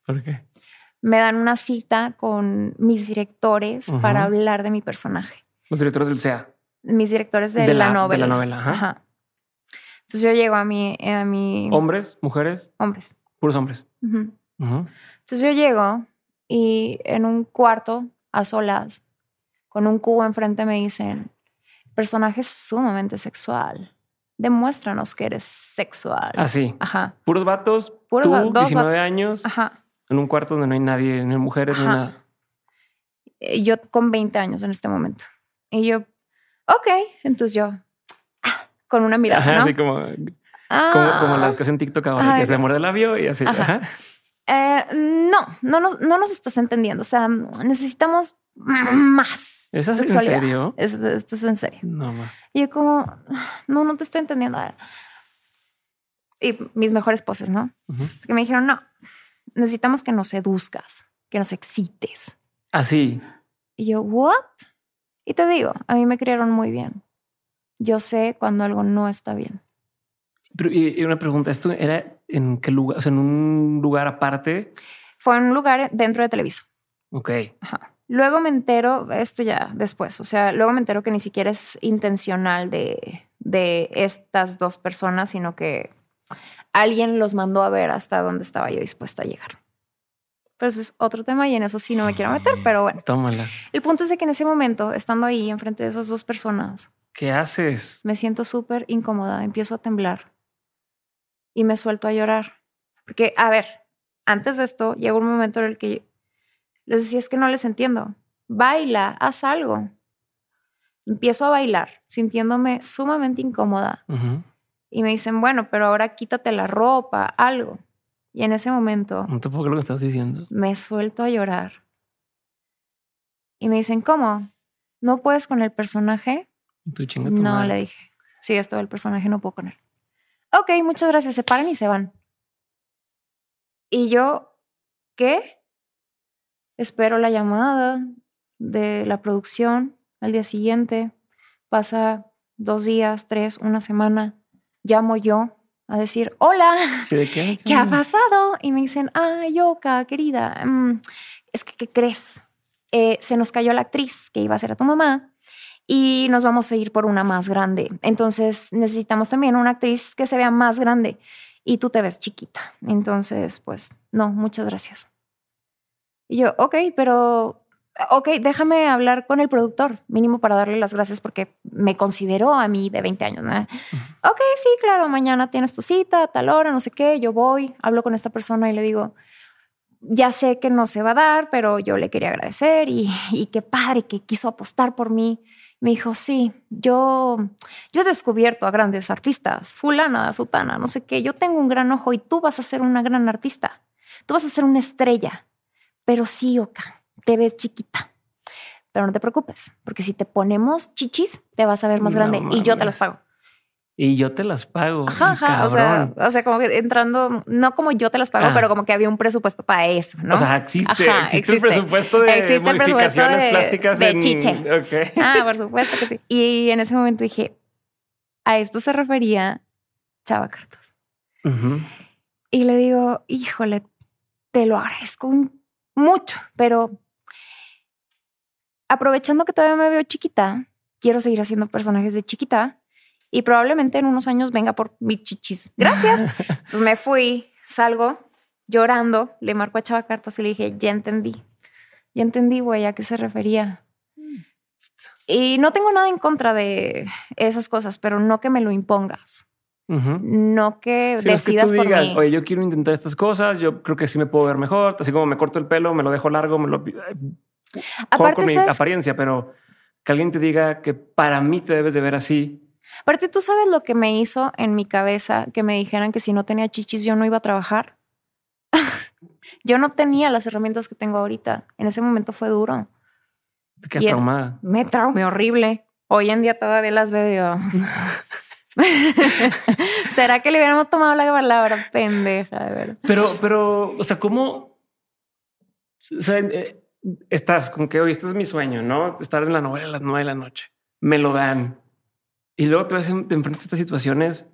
¿Por qué? me dan una cita con mis directores para hablar de mi personaje. Los directores del SEA. Mis directores de, De la, la- de novela. la novela, ajá. Entonces yo llego a mi, a mi Hombres, mujeres, hombres. puros hombres. Entonces yo llego y en un cuarto a solas, con un cubo enfrente, me dicen, personaje sumamente sexual. Demuéstranos que eres sexual. Así. Ajá. Puros vatos, Puros tú, va- dos 19 vatos. años, Ajá. en un cuarto donde no hay nadie, no hay mujeres, no hay Ajá. nada. Eh, Yo con 20 años en este momento. Y yo, ok. Entonces yo, ah, con una mirada, Ajá, ¿no? así como, como, Ah. como las que hacen TikTok ahora, Ajá, que se muerde el labio y así. Ajá. Eh, no, no nos, no nos estás entendiendo. O sea, necesitamos más. ¿Es así en serio? Es- esto es en serio. No, ma. Y yo como, no, no te estoy entendiendo. A ver. Y mis mejores poses, ¿no? Es que me dijeron, no, necesitamos que nos seduzcas, que nos excites. Así. Y yo, ¿what? Y te digo, a mí me criaron muy bien. Yo sé cuando algo no está bien. Pero, y una pregunta, ¿esto era en qué lugar? O sea, en un lugar aparte. Fue en un lugar dentro de Televisa. Ok. Ajá. Luego me entero, esto ya después, o sea, luego me entero que ni siquiera es intencional de, de estas dos personas, sino que alguien los mandó a ver hasta dónde estaba yo dispuesta a llegar. Pero ese es otro tema y en eso sí no me quiero meter, pero bueno. Tómala. El punto es de que en ese momento, estando ahí enfrente de esas dos personas, ¿Qué haces? me siento súper incómoda, empiezo a temblar y me suelto a llorar. Porque, a ver, antes de esto llegó un momento en el que les decía, es que no les entiendo. Baila, haz algo. Empiezo a bailar, sintiéndome sumamente incómoda. Y me dicen, bueno, pero ahora quítate la ropa, algo. Y en ese momento No te puedo creer lo que estás diciendo. me suelto a llorar. Y me dicen, ¿cómo? ¿No puedes con el personaje? Tú chinga tu No, madre. le dije. Sí, esto del personaje no puedo con él. Ok, muchas gracias. Se paran y se van. Y yo, ¿qué? Espero la llamada de la producción al día siguiente. Pasa dos días, tres, una semana. Llamo yo a decir, hola, Sí, ¿de qué? *laughs* ¿qué ha pasado? Y me dicen, ay, Yoka, querida, mm, es que, ¿qué crees? Eh, se nos cayó la actriz que iba a ser a tu mamá y nos vamos a ir por una más grande. Entonces necesitamos también una actriz que se vea más grande y tú te ves chiquita. Entonces, pues, no, muchas gracias. Y yo, ok, pero, ok, déjame hablar con el productor, mínimo para darle las gracias porque me consideró a mí de 20 años. ¿no? Ok, sí, claro, mañana tienes tu cita, a tal hora, no sé qué, yo voy, hablo con esta persona y le digo, ya sé que no se va a dar, pero yo le quería agradecer y, y qué padre que quiso apostar por mí. Me dijo, sí, yo, yo he descubierto a grandes artistas, fulana, sutana, no sé qué, yo tengo un gran ojo y tú vas a ser una gran artista, tú vas a ser una estrella, pero sí, Oka, te ves chiquita. Pero no te preocupes, porque si te ponemos chichis, te vas a ver más No grande y yo te las pago. Y yo te las pago. Ajá, ajá. O sea, o sea, como que entrando, no como yo te las pago, Ah. pero como que había un presupuesto para eso, ¿no? O sea, existe, Ajá, existe, existe. el presupuesto de Existe el presupuesto modificaciones de- plásticas de en... chiche. Ok. ah, por supuesto que sí. Y en ese momento dije, a esto se refería Chava Cartos. Y le digo, híjole, te lo agradezco mucho, pero aprovechando que todavía me veo chiquita, quiero seguir haciendo personajes de chiquita y probablemente en unos años venga por mis chichis. Gracias. Entonces me fui, salgo llorando, le marco a Chava Cartas y le dije, ya entendí, ya entendí, güey, a qué se refería. Y no tengo nada en contra de esas cosas, pero no que me lo impongas, Ujú. no que Sí, es que decidas tú por digas, mí. oye, yo quiero intentar estas cosas, yo creo que sí me puedo ver mejor, así como me corto el pelo, me lo dejo largo, me lo Aparte, con mi ¿sabes? apariencia, pero que alguien te diga que para mí te debes de ver así. Aparte, ¿tú sabes lo que me hizo en mi cabeza que me dijeran que si no tenía chichis yo no iba a trabajar? *laughs* yo no tenía las herramientas que tengo ahorita. En ese momento fue duro. Te quedas traumada. Me traumé horrible. Hoy en día todavía las veo. *laughs* ¿Será que le hubiéramos tomado la palabra pendeja? De verdad. Pero, pero, o sea, ¿cómo eh, estás con que hoy este es mi sueño, ¿no? Estar en la novela a las nueve de la noche. Me lo dan. Y luego te, ves, te enfrentas a estas situaciones.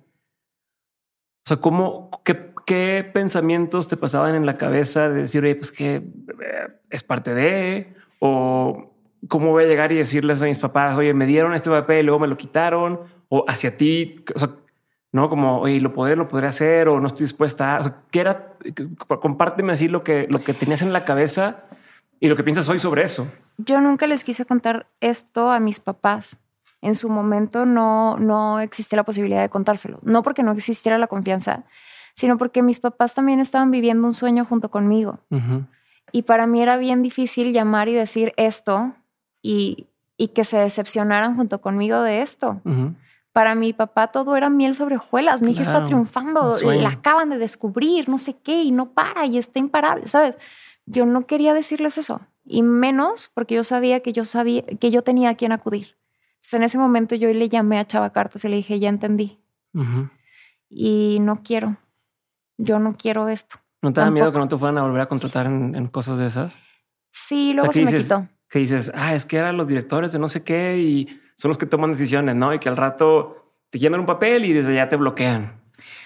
O sea, ¿cómo, qué, qué, pensamientos te pasaban en la cabeza de decir, oye, pues que eh, es parte de, o cómo voy a llegar y decirles a mis papás, oye, me dieron este papel y luego me lo quitaron, o hacia ti, o sea, no como, oye, lo podré, lo podré hacer, o no estoy dispuesta. O sea, ¿qué era? Compárteme así lo que, lo que tenías en la cabeza y lo que piensas hoy sobre eso. Yo nunca les quise contar esto a mis papás. En su momento no, no existía la posibilidad de contárselo. No porque no existiera la confianza, sino porque mis papás también estaban viviendo un sueño junto conmigo. Y para mí era bien difícil llamar y decir esto y, y que se decepcionaran junto conmigo de esto. Para mi papá todo era miel sobre hojuelas. Mi hija está triunfando, la acaban de descubrir, no sé qué, y no para y está imparable, ¿sabes? yo no quería decirles eso y menos porque yo sabía que yo sabía que yo tenía a quien acudir. Entonces en ese momento yo le llamé a Chava Cartas y le dije, ya entendí. Y no quiero, yo no quiero esto. ¿No te da miedo que no te fueran a volver a contratar en, cosas de esas? Sí, luego se me quitó. Que dices, ah, es que eran los directores de no sé qué y son los que toman decisiones, ¿no? Y que al rato te llenan un papel y desde allá te bloquean.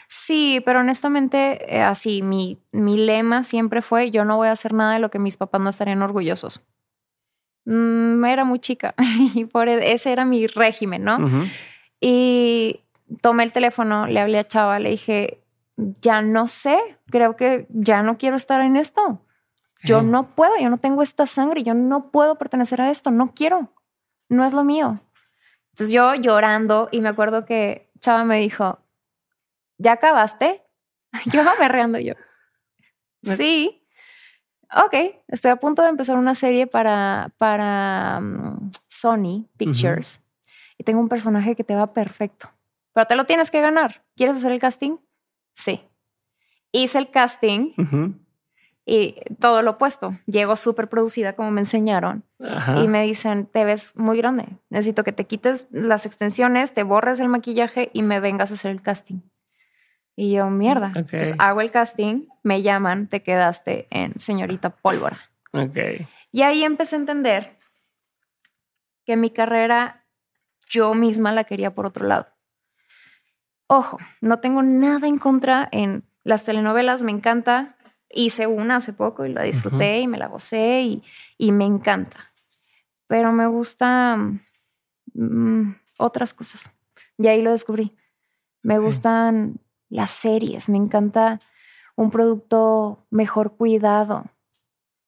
Sí, pero honestamente, eh, así, mi, mi lema siempre fue, yo no voy a hacer nada de lo que mis papás no estarían orgullosos. Mm, era muy chica *laughs* y por e, ese era mi régimen, ¿no? Y tomé el teléfono, le hablé a Chava, le dije, ya no sé, creo que ya no quiero estar en esto. Yo no puedo, yo no tengo esta sangre, yo no puedo pertenecer a esto, no quiero, no es lo mío. Entonces yo llorando y me acuerdo que Chava me dijo, ¿ya acabaste? *laughs* Yo berreando yo. Sí. Ok, estoy a punto de empezar una serie para, para mm, Sony Pictures y tengo un personaje que te va perfecto, pero te lo tienes que ganar. ¿Quieres hacer el casting? Sí. Hice el casting y todo lo opuesto. Llego súper producida como me enseñaron y me dicen, te ves muy grande, necesito que te quites las extensiones, te borres el maquillaje y me vengas a hacer el casting. Y yo, mierda. Entonces hago el casting, me llaman, te quedaste en Señorita Pólvora. Okay. Y ahí empecé a entender que mi carrera yo misma la quería por otro lado. Ojo, no tengo nada en contra en las telenovelas, me encanta. Hice una hace poco y la disfruté y me la gocé y, y, me encanta. Pero me gustan mm, otras cosas. Y ahí lo descubrí. Me gustan las series, me encanta un producto mejor cuidado.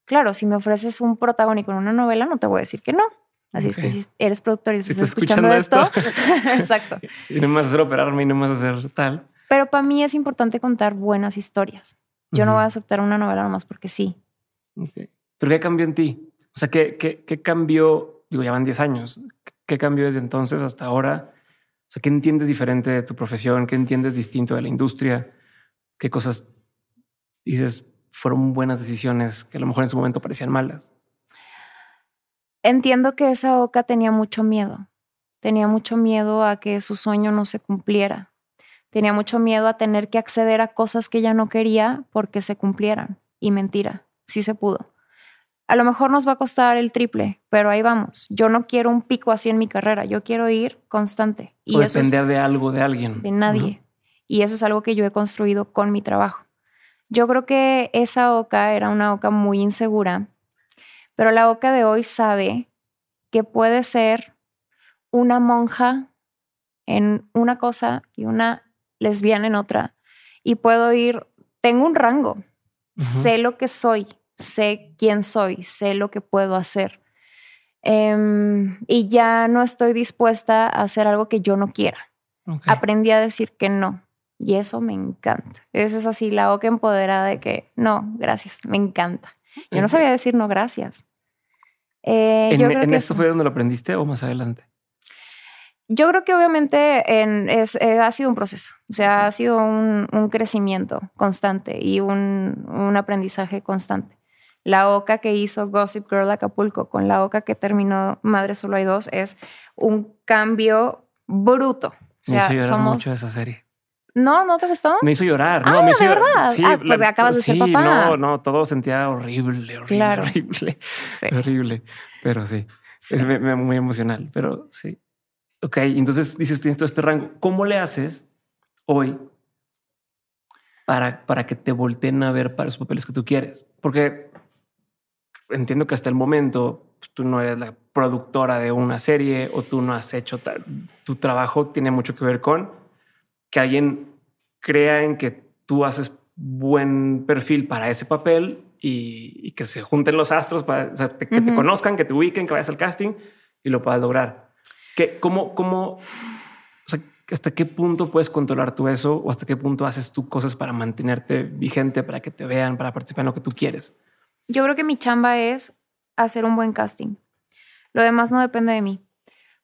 Claro, si me ofreces un protagónico en una novela, no te voy a decir que no. Así es que si eres productor y estás, escuchando, esto, *laughs* exacto. Y no a hacer operarme y no a hacer tal. Pero para mí es importante contar buenas historias. Yo no voy a aceptar una novela nomás porque sí. ¿Pero qué cambió en ti? O sea, ¿qué, qué, qué cambió? Digo, ya van 10 años. ¿Qué cambió desde entonces hasta ahora? O sea, ¿qué entiendes diferente de tu profesión? ¿Qué entiendes distinto de la industria? ¿Qué cosas dices fueron buenas decisiones que a lo mejor en su momento parecían malas? Entiendo que esa Oca tenía mucho miedo. Tenía mucho miedo a que su sueño no se cumpliera. Tenía mucho miedo a tener que acceder a cosas que ella no quería porque se cumplieran. Y mentira, sí se pudo. A lo mejor nos va a costar el triple, pero ahí vamos. Yo no quiero un pico así en mi carrera, yo quiero ir constante. Y o depender de algo, de alguien. De nadie. Y eso es algo que yo he construido con mi trabajo. Yo creo que esa oca era una oca muy insegura, pero la oca de hoy sabe que puede ser una monja en una cosa y una lesbiana en otra. Y puedo ir, tengo un rango, sé lo que soy, sé quién soy, sé lo que puedo hacer. Em, y ya no estoy dispuesta a hacer algo que yo no quiera. Aprendí a decir que no. Y eso me encanta. Esa es así la boca empoderada de que no, gracias, me encanta. Yo no sabía decir no, gracias. Eh, ¿En, ¿en eso fue donde lo aprendiste o más adelante? Yo creo que obviamente en, es, eh, ha sido un proceso, o sea, ha sido un, un crecimiento constante y un, un, aprendizaje constante la OCA que hizo Gossip Girl Acapulco con la OCA que terminó Madre Solo hay dos es un cambio bruto. O sea, somos mucho esa serie. No, ¿no te gustó? Me hizo llorar. Ah, no, me hizo ¿de llorar. verdad? Sí, Ah, pues acabas de ser papá. No, no, todo sentía horrible, horrible, Claro. horrible, Sí. horrible. Pero sí, sí. es me- me- muy emocional, pero sí. Ok, entonces dices, tienes todo este rango. ¿Cómo le haces hoy para, para que te volteen a ver para los papeles que tú quieres? Porque entiendo que hasta el momento pues, tú no eres la productora de una serie o tú no has hecho tal. Tu trabajo tiene mucho que ver con que alguien crea en que tú haces buen perfil para ese papel y, y que se junten los astros para o sea, te- que te Ujú. conozcan, que te ubiquen, que vayas al casting y lo puedas lograr. ¿Qué, cómo, cómo, o sea, hasta qué punto puedes controlar tú eso o hasta qué punto haces tú cosas para mantenerte vigente, para que te vean, para participar en lo que tú quieres? Yo creo que mi chamba es hacer un buen casting. Lo demás no depende de mí.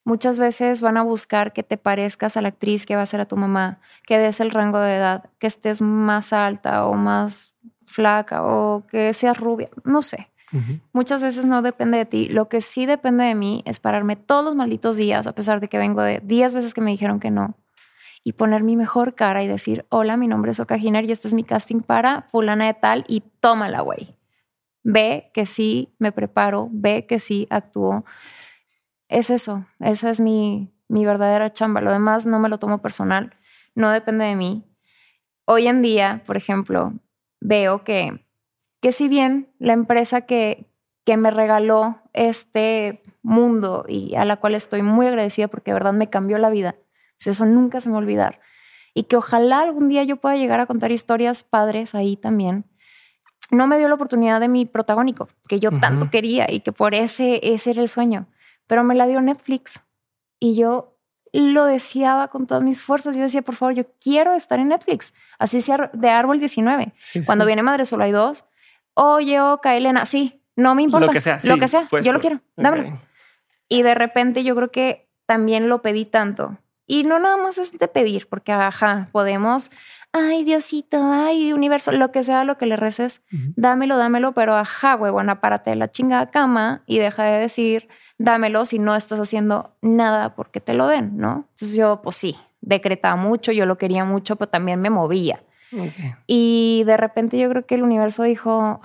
Muchas veces van a buscar que te parezcas a la actriz que va a ser a tu mamá, que des el rango de edad, que estés más alta o más flaca o que seas rubia, no sé. Muchas veces no depende de ti. Lo que sí depende de mí es pararme todos los malditos días, a pesar de que vengo de 10 veces que me dijeron que no, y poner mi mejor cara y decir, hola, mi nombre es Oka Giner y este es mi casting para fulana de tal y tómala, güey. Ve que sí me preparo, ve que sí actúo. Es eso, esa es mi, mi verdadera chamba. Lo demás no me lo tomo personal, no depende de mí. Hoy en día, por ejemplo, veo que que si bien la empresa que, que me regaló este mundo y a la cual estoy muy agradecida porque de verdad me cambió la vida, pues eso nunca se me va a olvidar. Y que ojalá algún día yo pueda llegar a contar historias padres ahí también. No me dio la oportunidad de mi protagónico, que yo tanto quería y que por ese, ese era el sueño, pero me la dio Netflix. Y yo lo deseaba con todas mis fuerzas. Yo decía, por favor, yo quiero estar en Netflix. Así sea de Árbol 19. Cuando viene Madre Solo hay dos, oye, Oka, Elena, sí, no me importa. Lo que sea, Lo sí, que sea, puesto. yo lo quiero, dámelo. Y de repente yo creo que también lo pedí tanto. Y no nada más es de pedir, porque ajá, podemos, ay, Diosito, ay, universo, lo que sea, lo que le reces, dámelo, dámelo, pero ajá, huevona, párate de la chingada cama y deja de decir, dámelo si no estás haciendo nada porque te lo den, ¿no? Entonces yo, pues sí, decretaba mucho, yo lo quería mucho, pero también me movía. Y de repente yo creo que el universo dijo,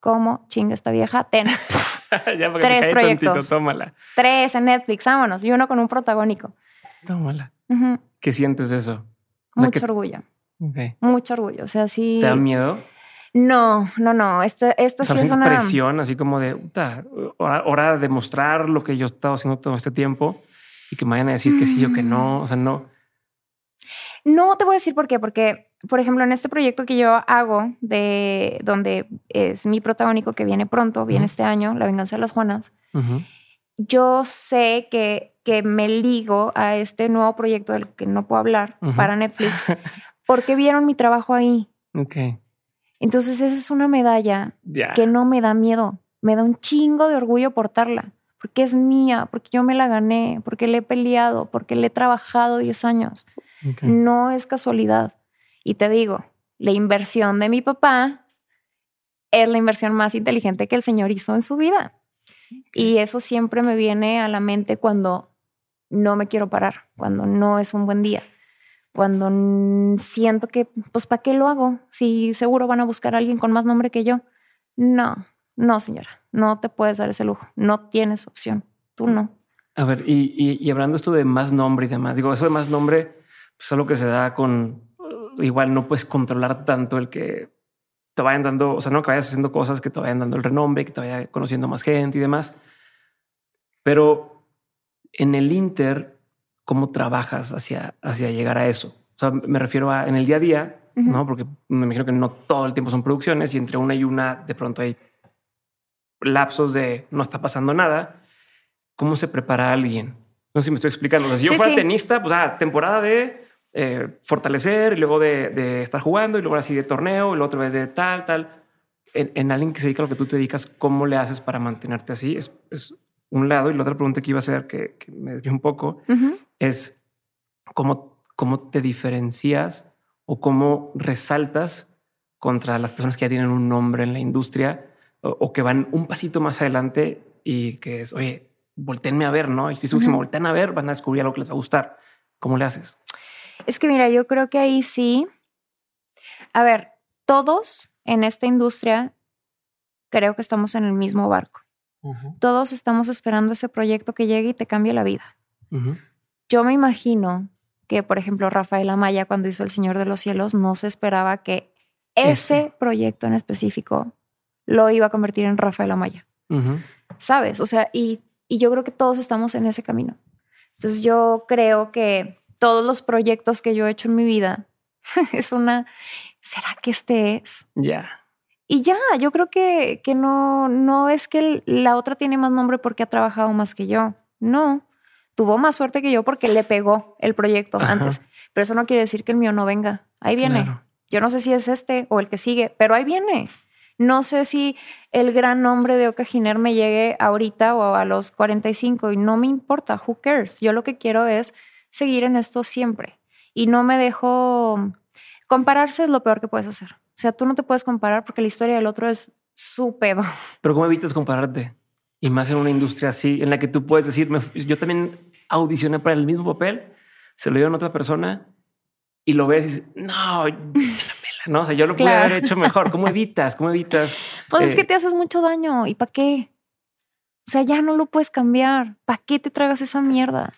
¿cómo chinga esta vieja? Ten *laughs* ya porque Tres se cae proyectos. tantito, tómala, tres en Netflix, vámonos, y uno con un protagónico. tómala. ¿Qué sientes de eso? O sea, Mucho que- orgullo, ok. mucho orgullo. O sea, sí. ¿Te da miedo? No, no, no. Esta, esta sí es ¿sientes una. presión así como de "Uta, hora, hora de demostrar lo que yo he estado haciendo todo este tiempo y que me vayan a decir que sí o que no. O sea, no. No te voy a decir por qué, porque, por ejemplo, en este proyecto que yo hago, de donde es mi protagónico que viene pronto, viene este año, La venganza de las Juanas, yo sé que, que me ligo a este nuevo proyecto del que no puedo hablar para Netflix, *laughs* porque vieron mi trabajo ahí. Ok. Entonces, esa es una medalla que no me da miedo, me da un chingo de orgullo portarla, porque es mía, porque yo me la gané, porque le he peleado, porque le he trabajado 10 años. Ok. No es casualidad. Y te digo, la inversión de mi papá es la inversión más inteligente que el Señor hizo en su vida. Y eso siempre me viene a la mente cuando no me quiero parar, cuando no es un buen día, cuando siento que, pues, ¿para qué lo hago? Si seguro van a buscar a alguien con más nombre que yo. No, no, señora, no te puedes dar ese lujo, no tienes opción, tú no. A ver, y, y, y hablando esto de más nombre y demás, digo, eso de más nombre, pues es algo que se da con, uh, igual no puedes controlar tanto el que te vayan dando, o sea, no que vayas haciendo cosas que te vayan dando el renombre, que te vaya conociendo más gente y demás. Pero en el Inter, ¿cómo trabajas hacia, hacia llegar a eso? O sea, me refiero a en el día a día, Ujú. ¿no? Porque me imagino que no todo el tiempo son producciones y entre una y una de pronto hay lapsos de no está pasando nada. ¿Cómo se prepara alguien? No sé si me estoy explicando. O sea, si yo Sí, fuera sí. tenista, pues ah, temporada de eh, fortalecer y luego de, de estar jugando y luego así de torneo y luego otra vez de tal, tal. En, en alguien que se dedica a lo que tú te dedicas, ¿cómo le haces para mantenerte así? Es, es un lado. Y la otra pregunta que iba a hacer, que, que me desvió un poco, es cómo, cómo te diferencias o cómo resaltas contra las personas que ya tienen un nombre en la industria o, o que van un pasito más adelante y que es, oye, volteenme a ver, ¿no? Y si, si Ujú. me voltean a ver, van a descubrir algo que les va a gustar. ¿Cómo le haces? Es que mira, yo creo que ahí sí. A ver, todos en esta industria creo que estamos en el mismo barco. Todos estamos esperando ese proyecto que llegue y te cambie la vida. Yo me imagino que, por ejemplo, Rafael Amaya, cuando hizo El Señor de los Cielos, no se esperaba que ese proyecto en específico lo iba a convertir en Rafael Amaya. ¿Sabes? O sea, y, y yo creo que todos estamos en ese camino. Entonces yo creo que todos los proyectos que yo he hecho en mi vida *laughs* es una, ¿será que este es? Ya. Y ya, yo creo que, que no, no es que la otra tiene más nombre porque ha trabajado más que yo. No, tuvo más suerte que yo porque le pegó el proyecto antes. Pero eso no quiere decir que el mío no venga. Ahí viene. Yo no sé si es este o el que sigue, pero ahí viene. No sé si el gran nombre de Oka Giner me llegue ahorita o a los 45 y no me importa, who cares. Yo lo que quiero es seguir en esto siempre y no me dejo compararse es lo peor que puedes hacer. O sea, tú no te puedes comparar porque la historia del otro es su pedo. Pero ¿cómo evitas compararte? Y más en una industria así, en la que tú puedes decir, yo también audicioné para el mismo papel, se lo dio a otra persona y lo ves y dices, no, no, o sea, yo lo pude haber hecho mejor. ¿Cómo evitas? ¿Cómo evitas? Pues es que eh, te haces mucho daño. ¿Y para qué? O sea, ya no lo puedes cambiar. ¿Para qué te tragas esa mierda?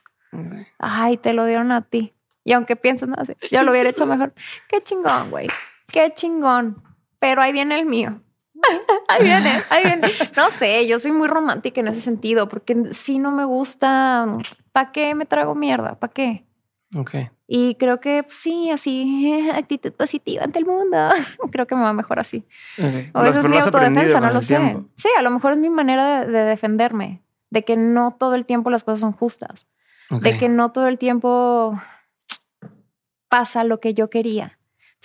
Ay, te lo dieron a ti. Y aunque pienses, no, yo lo hubiera hecho mejor. Qué chingón, güey. Qué chingón. Pero ahí viene el mío. *laughs* ahí viene, ahí viene. No sé, yo soy muy romántica en ese sentido, porque si no me gusta, ¿para qué me trago mierda? ¿Para qué? Ok. Y creo que pues, sí, así, *laughs* actitud positiva ante el mundo. *laughs* creo que me va mejor así. O esa es mi autodefensa, no lo sé. Sí, a lo mejor es mi manera de, defenderme, de que no todo el tiempo las cosas son justas, de que no todo el tiempo pasa lo que yo quería.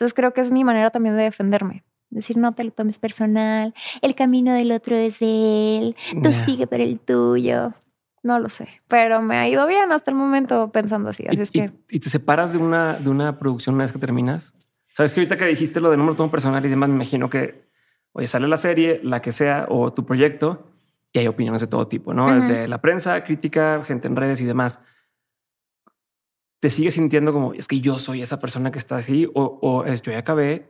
Entonces creo que es mi manera también de defenderme. Decir, no te lo tomes personal, el camino del otro es de él, tú sigue por el tuyo. No lo sé, pero me ha ido bien hasta el momento pensando así. Así ¿Y, es que. ¿Y, te separas de una, de una producción una vez que terminas? Sabes que ahorita que dijiste lo de no me lo tomo personal y demás, me imagino que, oye, sale la serie, la que sea, o tu proyecto, y hay opiniones de todo tipo, ¿no? Desde la prensa, crítica, gente en redes y demás. ¿Te sigues sintiendo como, es que yo soy esa persona que está así? O, o es, yo ya acabé,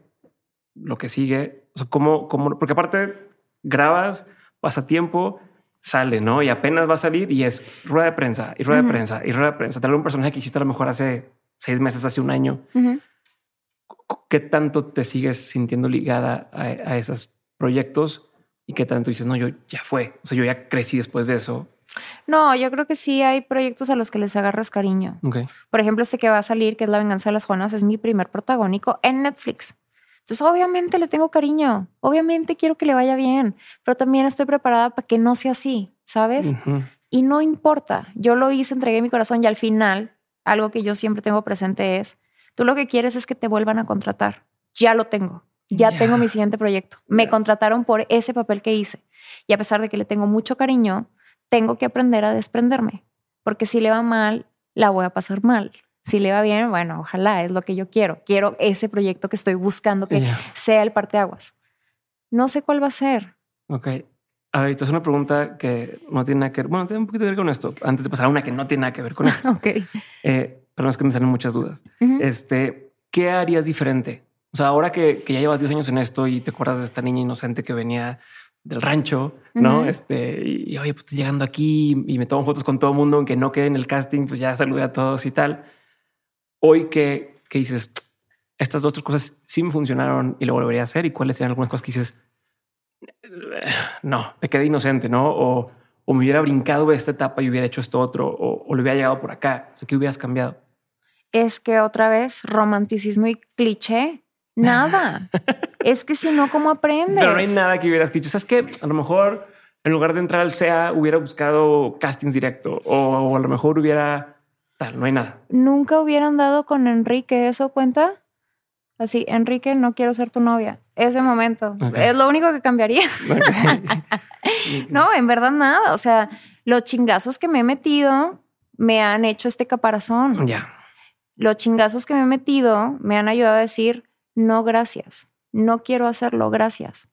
lo que sigue. O sea, ¿cómo, cómo? Porque aparte grabas, pasa tiempo, sale, ¿no? Y apenas va a salir y es rueda de prensa y rueda de prensa y rueda de prensa. Tal vez un personaje que hiciste a lo mejor hace seis meses, hace un año. ¿Qué tanto te sigues sintiendo ligada a, esos proyectos y qué tanto dices, no, yo ya fue, o sea, yo ya crecí después de eso? No, yo creo que sí hay proyectos a los que les agarras cariño. Por ejemplo, este que va a salir, que es La venganza de las Juanas, es mi primer protagónico en Netflix. Entonces, obviamente le tengo cariño, obviamente quiero que le vaya bien, pero también estoy preparada para que no sea así, ¿sabes? Y no importa, yo lo hice, entregué mi corazón y al final, algo que yo siempre tengo presente es, tú lo que quieres es que te vuelvan a contratar. Ya lo tengo, ya tengo mi siguiente proyecto. Me contrataron por ese papel que hice. Y a pesar de que le tengo mucho cariño, tengo que aprender a desprenderme, porque si le va mal, la voy a pasar mal. Si le va bien, bueno, ojalá, es lo que yo quiero. Quiero ese proyecto que estoy buscando que sea el parteaguas. No sé cuál va a ser. Ok. A ver, es una pregunta que no tiene nada que ver. Bueno, tiene un poquito que ver con esto. Antes de pasar a una que no tiene nada que ver con esto. *laughs* ok. Eh, pero es que me salen muchas dudas. Este, ¿qué harías diferente? O sea, ahora que, que, ya llevas 10 años en esto y te acuerdas de esta niña inocente que venía del rancho, ¿no? Este, y, oye, pues estoy llegando aquí y me tomo fotos con todo el mundo, aunque no quede en el casting, pues ya saludé a todos y tal hoy que, dices, estas dos cosas sí me funcionaron y lo volvería a hacer y cuáles serían algunas cosas que dices, no, me quedé inocente, ¿no? O, me hubiera brincado esta etapa y hubiera hecho esto otro, o, o le hubiera llegado por acá. O sea, ¿qué hubieras cambiado? Es que otra vez, romanticismo y cliché. Nada. *laughs* es que si no, ¿cómo aprendes? Pero no hay nada que hubieras dicho. ¿Sabes que A lo mejor en lugar de entrar al SEA hubiera buscado castings directo o a lo mejor hubiera no hay nada. Nunca hubieran dado con Enrique, ¿eso cuenta? Así, Enrique, no quiero ser tu novia. Ese momento. Es lo único que cambiaría. *laughs* no, en verdad nada. O sea, los chingazos que me he metido me han hecho este caparazón. Ya. Los chingazos que me he metido me han ayudado a decir, no, gracias. No quiero hacerlo, gracias.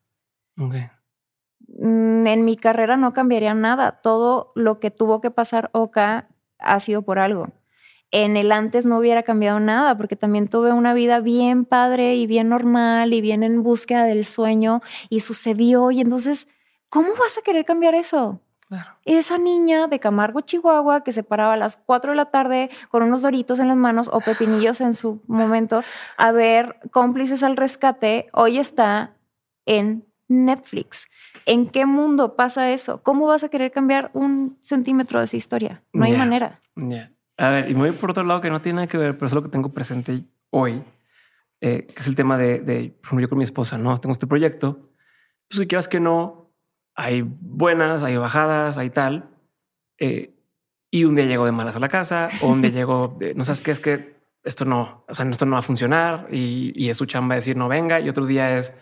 Mm, en mi carrera no cambiaría nada. Todo lo que tuvo que pasar Oka ha sido por algo. en el antes no hubiera cambiado nada, porque también tuve una vida bien padre y bien normal y bien en búsqueda del sueño y sucedió. Y entonces, ¿cómo vas a querer cambiar eso? Esa niña de Camargo, Chihuahua, que se paraba a las 4 de la tarde con unos doritos en las manos o pepinillos en su momento a ver cómplices al rescate, hoy está en Netflix. ¿En qué mundo pasa eso? ¿Cómo vas a querer cambiar un centímetro de esa historia? No hay manera. A ver, y muy por otro lado que no tiene nada que ver, pero es lo que tengo presente hoy, eh, que es el tema de, de, por ejemplo, yo con mi esposa, ¿no? Tengo este proyecto, pues que quieras que no, hay buenas, hay bajadas, hay tal, eh, y un día llego de malas a la casa, o un día *laughs* llego, de, no sabes qué es que esto no, o sea, esto no va a funcionar, y, y es su chamba decir no venga, y otro día es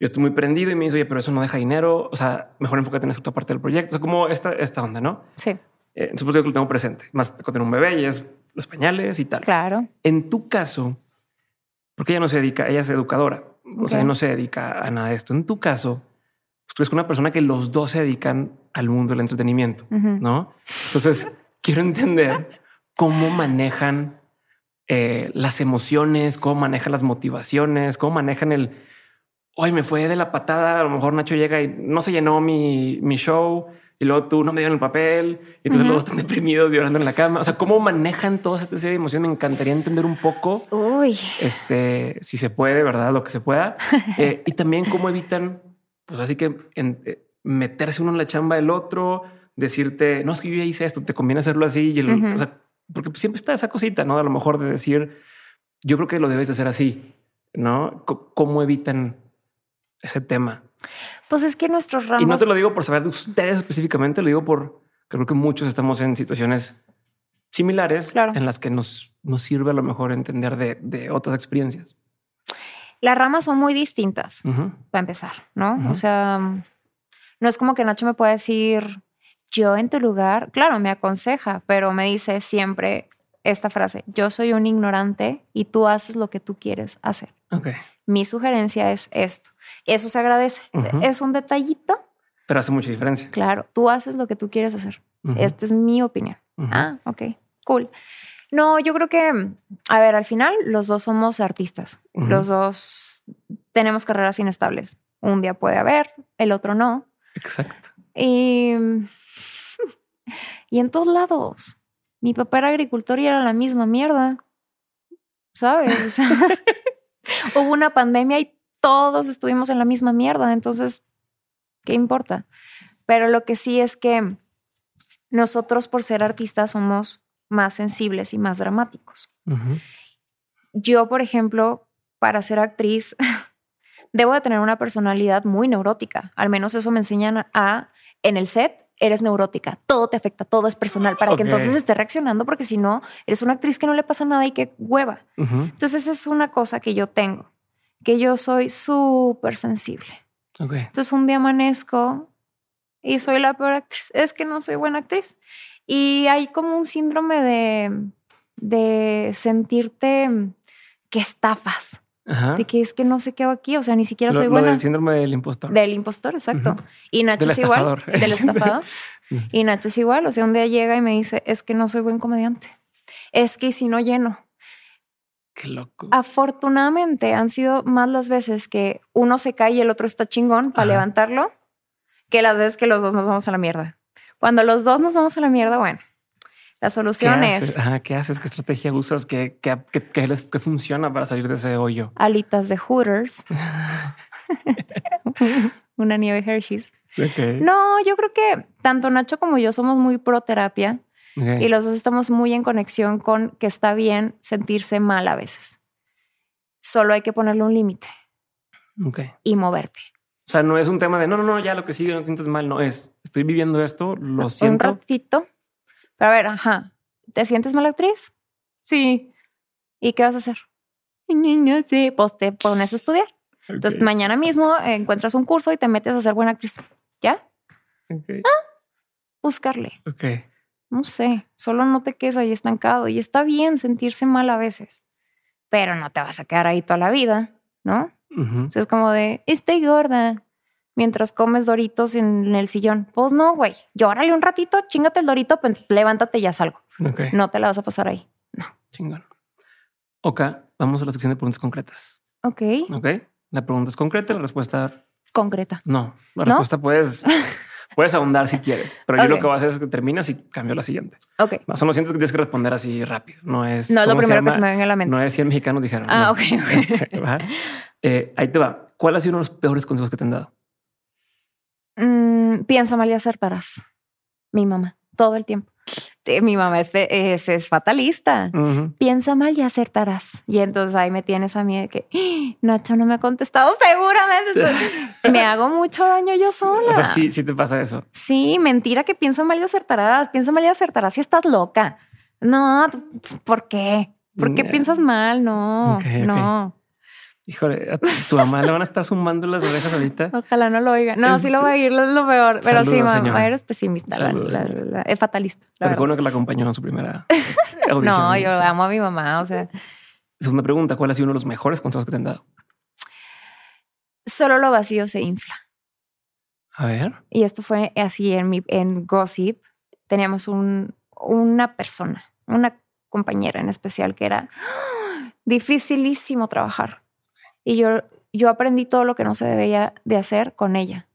yo estoy muy prendido y me dice, oye, pero eso no deja dinero. O sea, mejor enfócate en esta parte del proyecto. O sea, como esta, esta onda, ¿no? Sí. Eh, entonces, yo lo tengo presente. Más tener un bebé y es los pañales y tal. Claro. En tu caso, porque ella no se dedica, ella es educadora. O sea, no se dedica a nada de esto. En tu caso, pues, tú eres una persona que los dos se dedican al mundo del entretenimiento, ¿no? Entonces, *laughs* quiero entender cómo manejan eh, las emociones, cómo manejan las motivaciones, cómo manejan el hoy me fue de la patada, a lo mejor Nacho llega y no se llenó mi, mi show y luego tú no me dieron el papel y entonces los dos están deprimidos llorando en la cama. O sea, cómo manejan toda esta serie de emociones. Me encantaría entender un poco, Uy. este, si se puede, verdad, lo que se pueda *laughs* eh, y también cómo evitan, pues así que eh, meterse uno en la chamba del otro, decirte no es que yo ya hice esto, te conviene hacerlo así y o sea, porque siempre está esa cosita, no? A lo mejor de decir yo creo que lo debes de hacer así, no? ¿Cómo evitan ese tema. Pues es que nuestros ramos. Y no te lo digo por saber de ustedes específicamente, lo digo por creo que muchos estamos en situaciones similares en las que nos, nos sirve a lo mejor entender de, otras experiencias. Las ramas son muy distintas para empezar, ¿no? O sea, no es como que Nacho me pueda decir yo en tu lugar. Claro, me aconseja, pero me dice siempre esta frase: Yo soy un ignorante y tú haces lo que tú quieres hacer. Okay. Mi sugerencia es esto. Eso se agradece. Es un detallito. Pero hace mucha diferencia. Claro, tú haces lo que tú quieres hacer. Esta es mi opinión. Ah, ok, cool. No, yo creo que, a ver, al final los dos somos artistas. Los dos tenemos carreras inestables. Un día puede haber, el otro no. Exacto. Y, *laughs* y en todos lados. Mi papá era agricultor y era la misma mierda. ¿Sabes? *laughs* hubo una pandemia y todos estuvimos en la misma mierda, entonces, ¿qué importa? Pero lo que sí es que nosotros por ser artistas somos más sensibles y más dramáticos. Yo, por ejemplo, para ser actriz, *laughs* debo de tener una personalidad muy neurótica. Al menos eso me enseñan a, en el set, eres neurótica, todo te afecta, todo es personal, para que entonces esté reaccionando, porque si no, eres una actriz que no le pasa nada y que hueva. Entonces, esa es una cosa que yo tengo que yo soy súper sensible. Entonces un día amanezco y soy la peor actriz. Es que no soy buena actriz. Y hay como un síndrome de, de sentirte que estafas. De que es que no sé qué hago aquí, o sea, ni siquiera soy buena. Del síndrome del impostor. Del impostor, exacto. Y Nacho es igual. *laughs* Del estafador. *laughs* y Nacho es igual, o sea, un día llega y me dice, es que no soy buen comediante. Es que si no lleno, Qué loco. Afortunadamente han sido más las veces que uno se cae y el otro está chingón para levantarlo que las veces que los dos nos vamos a la mierda. Cuando los dos nos vamos a la mierda, bueno, la solución es. ¿Qué haces? ¿Qué estrategia usas? ¿Qué, qué, funciona para salir de ese hoyo? Alitas de Hooters. *laughs* Una nieve Hershey's. No, yo creo que tanto Nacho como yo somos muy pro terapia. Y los dos estamos muy en conexión con que está bien sentirse mal a veces. Solo hay que ponerle un límite. Y moverte. O sea, no es un tema de no, no, no, ya lo que sigue, no te sientes mal. No es, estoy viviendo esto, lo siento. Un ratito. Pero a ver, ajá. ¿Te sientes mal actriz? Sí. ¿Y qué vas a hacer? No sé. Pues te pones a estudiar. Entonces, mañana mismo encuentras un curso y te metes a ser buena actriz. ¿Ya? Ah, buscarle. Ok no sé, solo no te quedes ahí estancado y está bien sentirse mal a veces, pero no te vas a quedar ahí toda la vida, ¿no? es como de, estoy gorda mientras comes doritos en el sillón. Pues no, güey, llórale un ratito, chingate el dorito, pues levántate y ya salgo. No te la vas a pasar ahí. Chingón. Ok, vamos a la sección de preguntas concretas. Ok. Ok. La pregunta es concreta, la respuesta Concreta. no. La ¿No? respuesta puedes, *laughs* puedes ahondar si quieres, pero yo lo que voy a hacer es que terminas y cambio la siguiente. Ok. No, son los siguientes que tienes que responder así rápido. No es. No es lo ¿cómo primero que se me venga a la mente. No es 100 mexicanos dijeron. Ah, no. ok. Este. Eh, ahí te va. ¿Cuál ha sido uno de los peores consejos que te han dado? Mm, piensa mal y acertarás. Mi mamá, todo el tiempo. Mi mamá es, es, es fatalista. Piensa mal y acertarás. Y entonces ahí me tienes a mí de que "Ah, Nacho no me ha contestado. Seguramente *laughs* me hago mucho daño yo sola. O sea, sí, sí te pasa eso. Sí, mentira que piensa mal y acertarás. Piensa mal y acertarás si estás loca. No, ¿por qué? ¿Por qué piensas mal? No, no. Híjole, tu mamá le van a estar zumbando las orejas ahorita. Ojalá no lo oiga. No, sí lo va a ir, es lo peor. Pero sí, mamá, señora. eres pesimista, la- Saludos, la- señora. la- es fatalista. Pero bueno que la acompañó en su primera *laughs* audición. No, yo amo a mi mamá. O sea, Segunda pregunta, ¿cuál ha sido uno de los mejores consejos que te han dado? solo lo vacío se infla. A ver. Y esto fue así en mi en Gossip. Teníamos un, una persona, una compañera en especial que era *gasps* dificilísimo trabajar. Y yo, yo aprendí todo lo que no se debía de hacer con ella.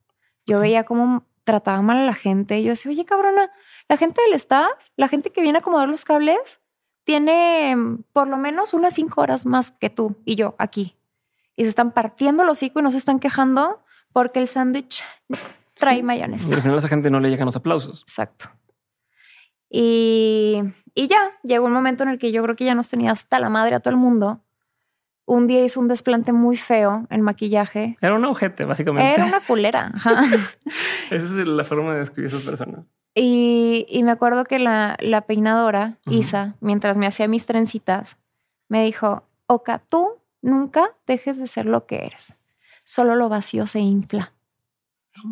Yo veía cómo trataba mal a la gente. Yo decía, oye, cabrona, la gente del staff, la gente que viene a acomodar los cables, tiene mm, por lo menos unas cinco horas más que tú y yo aquí. Y se están partiendo el hocico y no se están quejando porque el sándwich trae Y mayonesa. al final a esa gente no le llegan los aplausos. Exacto. Y, y ya, llegó un momento en el que yo creo que ya nos tenía hasta la madre a todo el mundo. Un día hizo un desplante muy feo en maquillaje. Era un ojete, básicamente. Era una culera. ajá. *laughs* Esa es la forma de describir a esas personas. Y, y me acuerdo que la, la peinadora. Isa, mientras me hacía mis trencitas, me dijo, Oka, tú nunca dejes de ser lo que eres. Solo lo vacío se infla.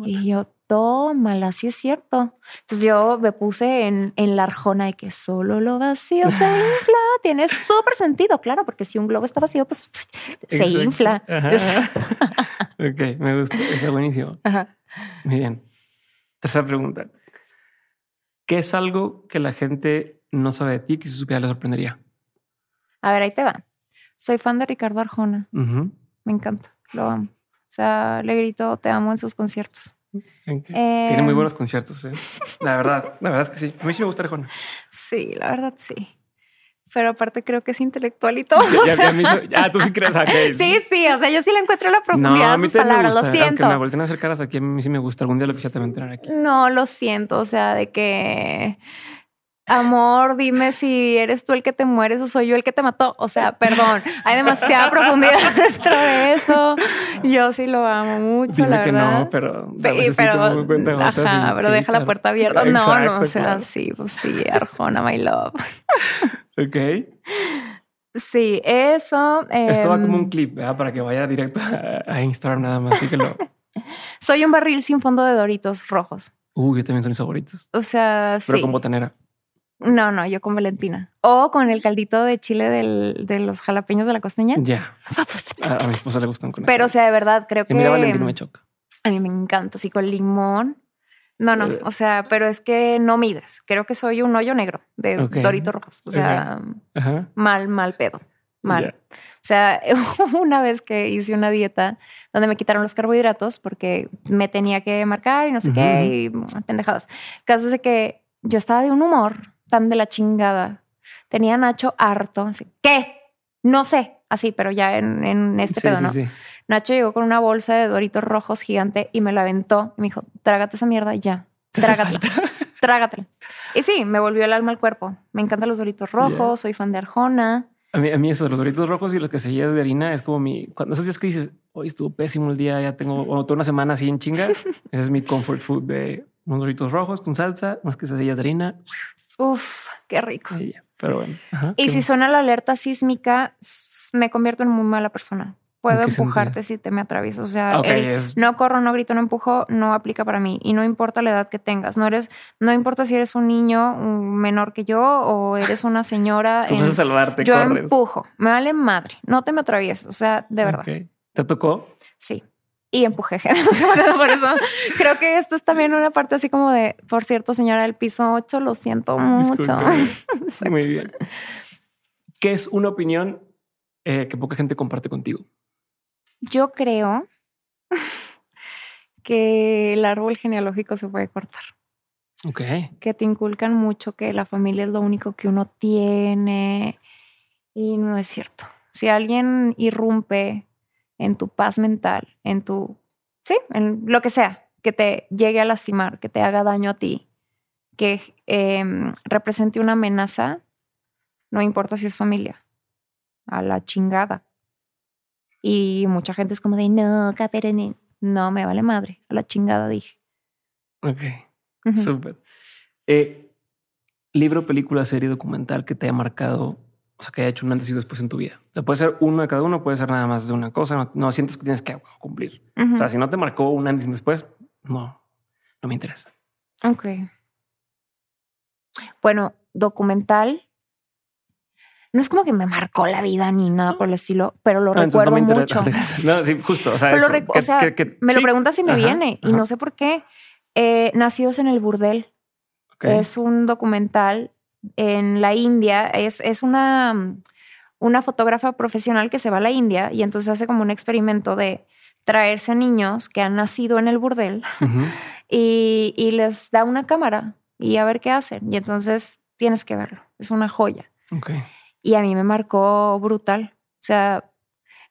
Y yo, tómala, sí es cierto. Entonces yo me puse en, en la arjona de que solo lo vacío se infla. *laughs* Tiene súper sentido, claro, porque si un globo está vacío, pues se Exacto. infla. *laughs* Ok, me gusta. Está buenísimo. Ajá. Muy bien. Tercera pregunta. ¿Qué es algo que la gente no sabe de ti que si supiera le sorprendería? A ver, ahí te va. Soy fan de Ricardo Arjona. Me encanta, lo amo. O sea, le grito, te amo en sus conciertos. Eh, Tiene muy buenos conciertos. ¿eh? La verdad, la verdad es que sí. A mí sí me gusta Arjona. Sí, la verdad sí. Pero aparte creo que es intelectual y todo. *laughs* o Ya, sea, ya me hizo- ya, tú sí crees. ok. *laughs* sí, sí, o sea, yo sí le encuentro la No, profundidad a a mí sus palabras, gusta. lo siento. Aunque me volteen a hacer caras aquí, a mí sí me gusta. Algún día lo quisiera también tener aquí. No, lo siento, o sea, de que amor, dime si eres tú el que te mueres o soy yo el que te mató. O sea, perdón, hay demasiada *laughs* profundidad dentro de eso. Yo sí lo amo mucho, Dime la que verdad. no, pero a veces pero, como cuentagotas ajá, y- pero sí, deja la puerta abierta. No, no, o sea, claro. sí, pues sí, Arjona, my love. *laughs* Ok. Sí, eso. Esto va em, como un clip, ¿verdad? Para que vaya directo a, a Instagram nada más. Así que lo. *laughs* Soy un barril sin fondo de doritos rojos. Uy, yo también son mis favoritos. O sea, Pero sí. con botanera. No, no, yo con Valentina. O con el caldito de chile del- de los jalapeños de la costeña. Ya. *laughs* A, a mi esposa le gustan con Pero, o eso. sea, de verdad, creo que. mira, Valentín me choca. A mí me encanta, así con limón. No, no, Eh. o sea, pero es que no mides. Creo que soy un hoyo negro de Ok. doritos rojos. O sea, mal, mal pedo. Mal. O sea, *laughs* una vez que hice una dieta donde me quitaron los carbohidratos porque me tenía que marcar y no sé qué, y mm, pendejadas. El caso es de que yo estaba de un humor tan de la chingada. Tenía a Nacho harto. Así, ¿Qué? No sé. Así, pero ya en, en este Sí, pedo, ¿no? sí. Nacho llegó con una bolsa de doritos rojos gigante y me la aventó. Y me dijo, trágate esa mierda ya. Trágatela. *laughs* Trágatela. Y sí, me volvió el alma al cuerpo. Me encantan los doritos rojos, soy fan de Arjona. A mí, a mí eso, los doritos rojos y los que seguías de harina es como mi. Cuando esos días que dices, hoy estuvo pésimo el día, ya tengo o toda una semana así en chinga. *laughs* ese es mi comfort food de unos doritos rojos con salsa, unas quesadillas de harina. Uf, qué rico. Pero bueno. ajá, Y si suena la alerta sísmica, me convierto en muy mala persona. Puedo ¿En qué empujarte si te me atraviesas. O sea, Ok, el es- no corro, no grito, no empujo, no aplica para mí. Y no importa la edad que tengas. No eres, no importa si eres un niño menor que yo o eres una señora. *laughs* Tú en- vas a salvarte, yo corres. empujo. Me vale madre. No te me atravieses. O sea, de verdad. ¿Te tocó? Sí. Y empujé *laughs* gente. Por eso- creo que esto es también una parte así como de, por cierto, señora del piso 8, lo siento mucho. *laughs* Muy bien. ¿Qué es una opinión eh, que poca gente comparte contigo? Yo creo *laughs* que el árbol genealógico se puede cortar. Ok. Que te inculcan mucho que la familia es lo único que uno tiene y no es cierto. Si alguien irrumpe en tu paz mental, en tu, sí, en lo que sea, que te llegue a lastimar, que te haga daño a ti, que em, represente una amenaza, no importa si es familia, a la chingada. Y mucha gente es como de, no, Caperenin, no, me vale madre, a la chingada dije. Ok, súper. Eh, libro, película, serie, documental que te haya marcado, o sea, que haya hecho un antes y después en tu vida. O sea, puede ser uno de cada uno, puede ser nada más de una cosa, no, sientes que tienes que cumplir. O sea, si no te marcó un antes y después, no, no me interesa. Ok. Bueno, documental. No es como que me marcó la vida ni nada por el estilo, pero lo recuerdo mucho. *laughs* No, sí, justo. O sea, me lo preguntas si me viene y no sé por qué. Eh, Nacidos en el Burdel. Es un documental en la India. Es, es una, una fotógrafa profesional que se va a la India y entonces hace como un experimento de traerse a niños que han nacido en el burdel y, y, les da una cámara y a ver qué hacen. Y entonces tienes que verlo. Es una joya. Y a mí me marcó brutal. O sea,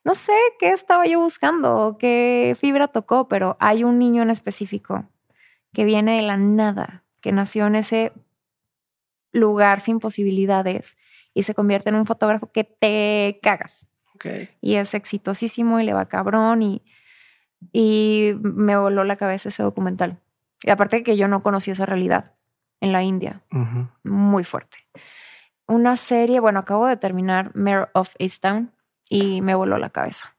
no sé qué estaba yo buscando, qué fibra tocó, pero hay un niño en específico que viene de la nada, que nació en ese lugar sin posibilidades y se convierte en un fotógrafo que te cagas. Y es exitosísimo y le va cabrón y, y me voló la cabeza ese documental. Y aparte que yo no conocía esa realidad en la India. Muy fuerte. Una serie, bueno, acabo de terminar Mayor of Easttown y me voló la cabeza.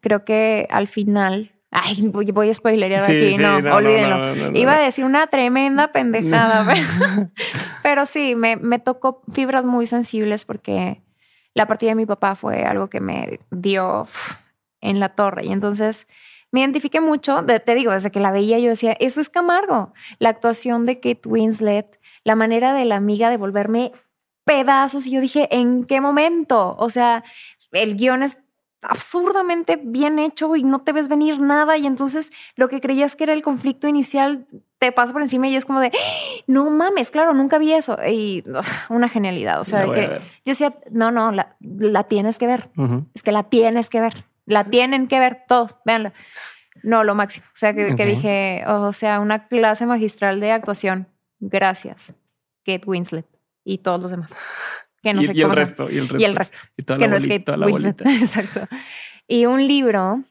Creo que al final, ay, voy, a spoilerear aquí, no, olvídenlo. Iba a decir una tremenda pendejada, *laughs* pero, sí, me, me tocó fibras muy sensibles porque la partida de mi papá fue algo que me dio en la torre. Y entonces me identifiqué mucho, te digo, desde que la veía yo decía, eso es Camargo, la actuación de Kate Winslet, la manera de la amiga de volverme pedazos y yo dije, ¿en qué momento? O sea, el guion es absurdamente bien hecho y no te ves venir nada y entonces lo que creías que era el conflicto inicial te pasa por encima y es como de, no mames, claro, nunca vi eso y una genialidad, o sea, que yo decía, no, no, la, la tienes que ver, es que la tienes que ver. La tienen que ver todos, véanla. No, lo máximo. O sea, que, dije, o sea, una clase magistral de actuación. Gracias, Kate Winslet y todos los demás. Que no y, sé y el resto, y el resto. Y el resto. Y toda que no es. *laughs* Exacto. Y un libro.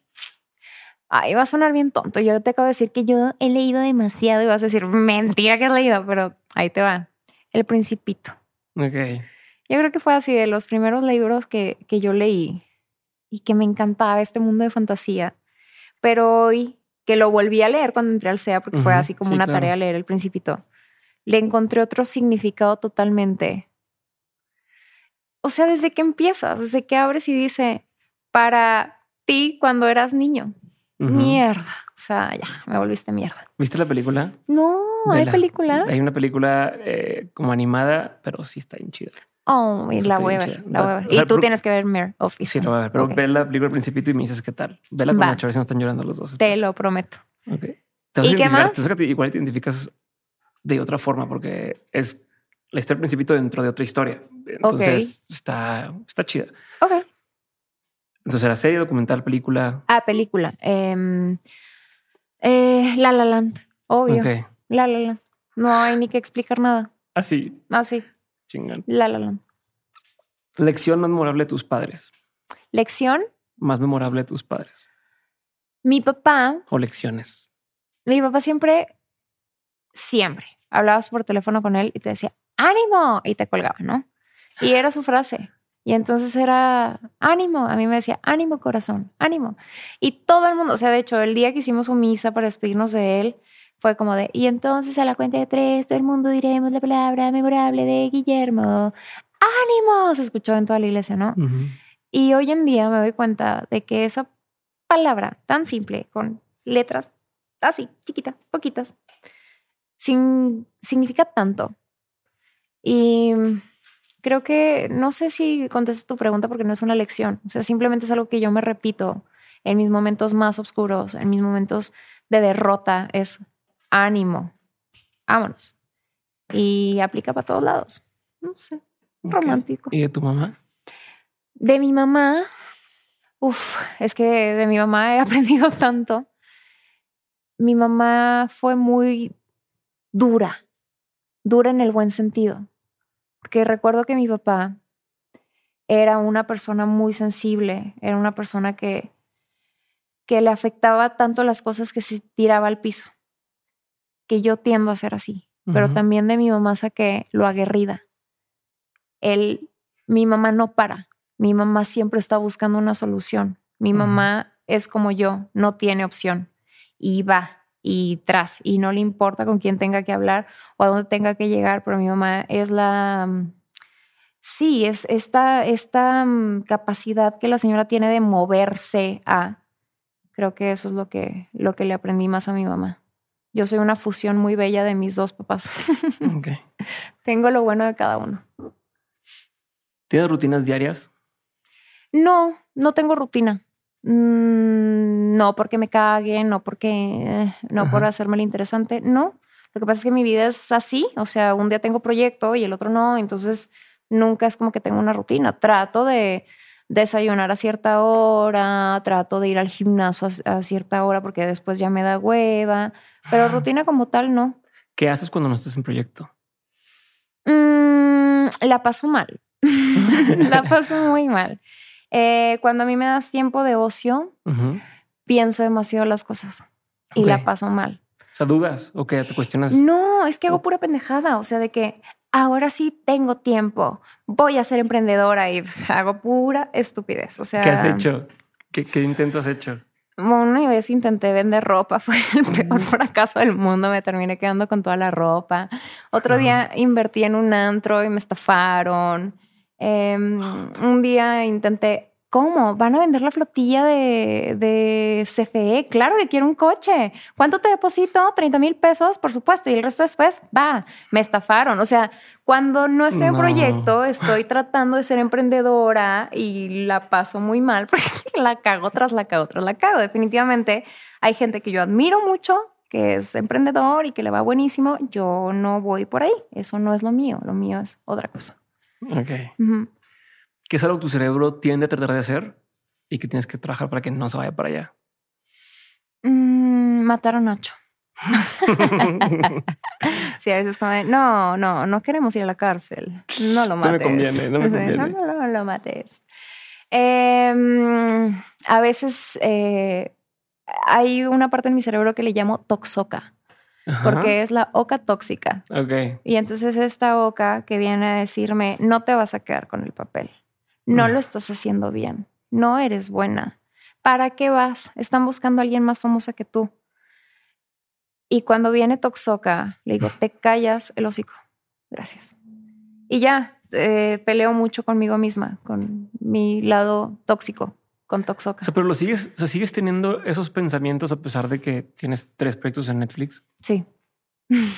Ahí va a sonar bien tonto. Yo te acabo de decir que yo he leído demasiado y vas a decir, mentira que has leído, pero ahí te va. El Principito. Ok. Yo creo que fue así de los primeros libros que, que yo leí y que me encantaba este mundo de fantasía. Pero hoy que lo volví a leer cuando entré al SEA, porque fue así como una tarea leer el principito, le encontré otro significado totalmente. O sea, desde que empiezas, desde que abres y dice, para ti cuando eras niño. Mierda. O sea, ya, me volviste mierda. ¿Viste la película? No, hay película. Hay una película eh, como animada, pero sí está bien chida. Oh, y la voy a ver, la voy a ver. y tú tienes que ver Mare of Sí, lo voy a ver, pero ve la película al principito y me dices qué tal. Vela con Nacho, a ver si no están llorando los dos. Te lo prometo. Ok. ¿Y qué más? Te igual te identificas de otra forma porque es la historia del principito dentro de otra historia. Entonces está, está chida. Ok. Entonces era serie, documental, película. Ah, película. Em, eh, la La Land, obvio. Okay. La La Land. No hay ni que explicar nada. Así. Así. La La Land. Lección más memorable de tus padres. Lección. Más memorable de tus padres. Mi papá. O lecciones. Mi papá siempre, siempre hablabas por teléfono con él y te decía, ánimo, y te colgaba, ¿no? Y era su frase. Y entonces era ánimo. A mí me decía, ánimo, corazón, ánimo. Y todo el mundo, o sea, de hecho, el día que hicimos su misa para despedirnos de él, fue como de, y entonces a la cuenta de tres, todo el mundo diremos la palabra memorable de Guillermo. ¡Ánimo! Se escuchó en toda la iglesia, ¿no? Y hoy en día me doy cuenta de que esa palabra tan simple, con letras así, chiquitas, poquitas, sin, significa tanto. Y creo que no sé si contestas tu pregunta porque no es una lección. O sea, simplemente es algo que yo me repito en mis momentos más oscuros, en mis momentos de derrota. Es ánimo, vámonos. Y aplica para todos lados. No sé, romántico. ¿Y de tu mamá? De mi mamá, uff, es que de mi mamá he *laughs* aprendido tanto. Mi mamá fue muy dura, dura en el buen sentido. Porque recuerdo que mi papá era una persona muy sensible, era una persona que, que le afectaba tanto las cosas que se tiraba al piso, que yo tiendo a ser así. Pero también de mi mamá saqué lo aguerrida. Él, mi mamá no para, mi mamá siempre está buscando una solución. Mi mamá es como yo, no tiene opción y va y tras y no le importa con quién tenga que hablar o a dónde tenga que llegar, pero mi mamá es la... Mm, sí, es esta, esta mm, capacidad que la señora tiene de moverse a... Creo que eso es lo que, lo que le aprendí más a mi mamá. Yo soy una fusión muy bella de mis dos papás. *laughs* Tengo lo bueno de cada uno. ¿Tienes rutinas diarias? No, no tengo rutina. Mm, no porque me cague, no porque, no por hacerme lo interesante, no. Lo que pasa es que mi vida es así, o sea, un día tengo proyecto y el otro no, entonces nunca es como que tengo una rutina. Trato de desayunar a cierta hora, trato de ir al gimnasio a, cierta hora porque después ya me da hueva, pero rutina como tal no. ¿Qué haces cuando no estás en proyecto? Mm, la paso mal. *laughs* la paso muy mal. Eh, cuando a mí me das tiempo de ocio, pienso demasiado las cosas y la paso mal. O sea, dudas o que te cuestionas. No, es que hago pura pendejada. O sea, de que ahora sí tengo tiempo, voy a ser emprendedora y hago pura estupidez. O sea, ¿qué has hecho? ¿Qué, qué intento has hecho? Una vez intenté vender ropa, *laughs* fue el peor fracaso del mundo, me terminé quedando con toda la ropa. Otro día invertí en un antro y me estafaron. Em, un día intenté, ¿cómo? ¿Van a vender la flotilla de, de CFE? Claro que quiero un coche. ¿Cuánto te deposito? 30 mil pesos, por supuesto. Y el resto después, va, me estafaron. O sea, cuando no estoy en proyecto, estoy tratando de ser emprendedora y la paso muy mal *laughs* porque la cago tras la cago tras la cago. Definitivamente hay gente que yo admiro mucho, que es emprendedor y que le va buenísimo. Yo no voy por ahí. Eso no es lo mío. Lo mío es otra cosa. Ok. ¿Qué es algo que tu cerebro tiende a tratar de hacer y que tienes que trabajar para que no se vaya para allá? Mm, matar a Nacho. *laughs* sí, a veces como no, no, no queremos ir a la cárcel. No lo mates. No me conviene, no me *laughs* conviene. No, no, lo mates. Em, a veces eh, hay una parte en mi cerebro que le llamo toxoca porque es la oca tóxica. Okay. Y entonces esta oca que viene a decirme, no te vas a quedar con el papel, no lo estás haciendo bien, no eres buena. ¿Para qué vas? Están buscando a alguien más famosa que tú. Y cuando viene Toxoca, le digo, te callas el hocico. Gracias. Y ya, eh, peleo mucho conmigo misma, con mi lado tóxico con Toxoca. O sea, pero lo sigues, o sea, sigues teniendo esos pensamientos a pesar de que tienes tres proyectos en Netflix. Sí.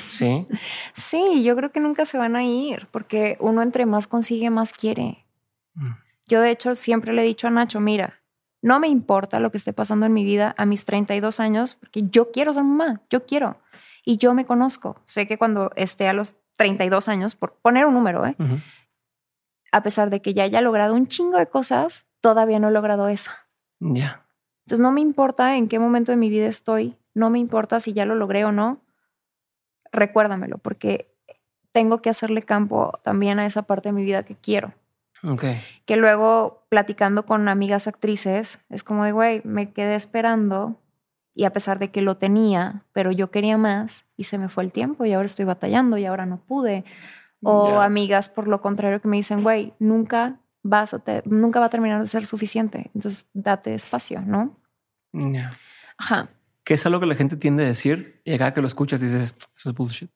Sí. *laughs* sí, yo creo que nunca se van a ir porque uno entre más consigue, más quiere. Mm. Yo de hecho siempre le he dicho a Nacho, mira, no me importa lo que esté pasando en mi vida a mis 32 años porque yo quiero ser mamá, yo quiero. Y yo me conozco. Sé que cuando esté a los 32 años, por poner un número, ¿eh? a pesar de que ya haya logrado un chingo de cosas, todavía no he logrado esa. Ya. Entonces no me importa en qué momento de mi vida estoy, no me importa si ya lo logré o no, recuérdamelo, porque tengo que hacerle campo también a esa parte de mi vida que quiero. Okay. Que luego platicando con amigas actrices, es como de, güey, me quedé esperando y a pesar de que lo tenía, pero yo quería más y se me fue el tiempo y ahora estoy batallando y ahora no pude. O amigas por lo contrario que me dicen, güey, nunca vas a nunca va a terminar de ser suficiente. Entonces, date espacio, ¿no? Ajá. ¿Qué es algo que la gente tiende a decir y acá que lo escuchas dices, eso es bullshit?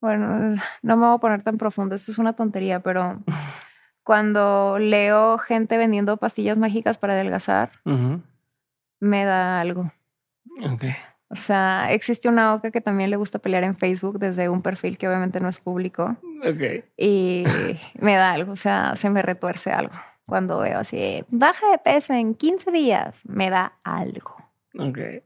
Bueno, *laughs* no me voy a poner tan profundo, esto es una tontería, pero *laughs* cuando leo gente vendiendo pastillas mágicas para adelgazar, me da algo. Ok. O sea, existe una oca que también le gusta pelear en Facebook desde un perfil que obviamente no es público. Ok. y me da algo, o sea, se me retuerce algo. Cuando veo así, baja de peso en 15 días, me da algo. Ok. ¿Y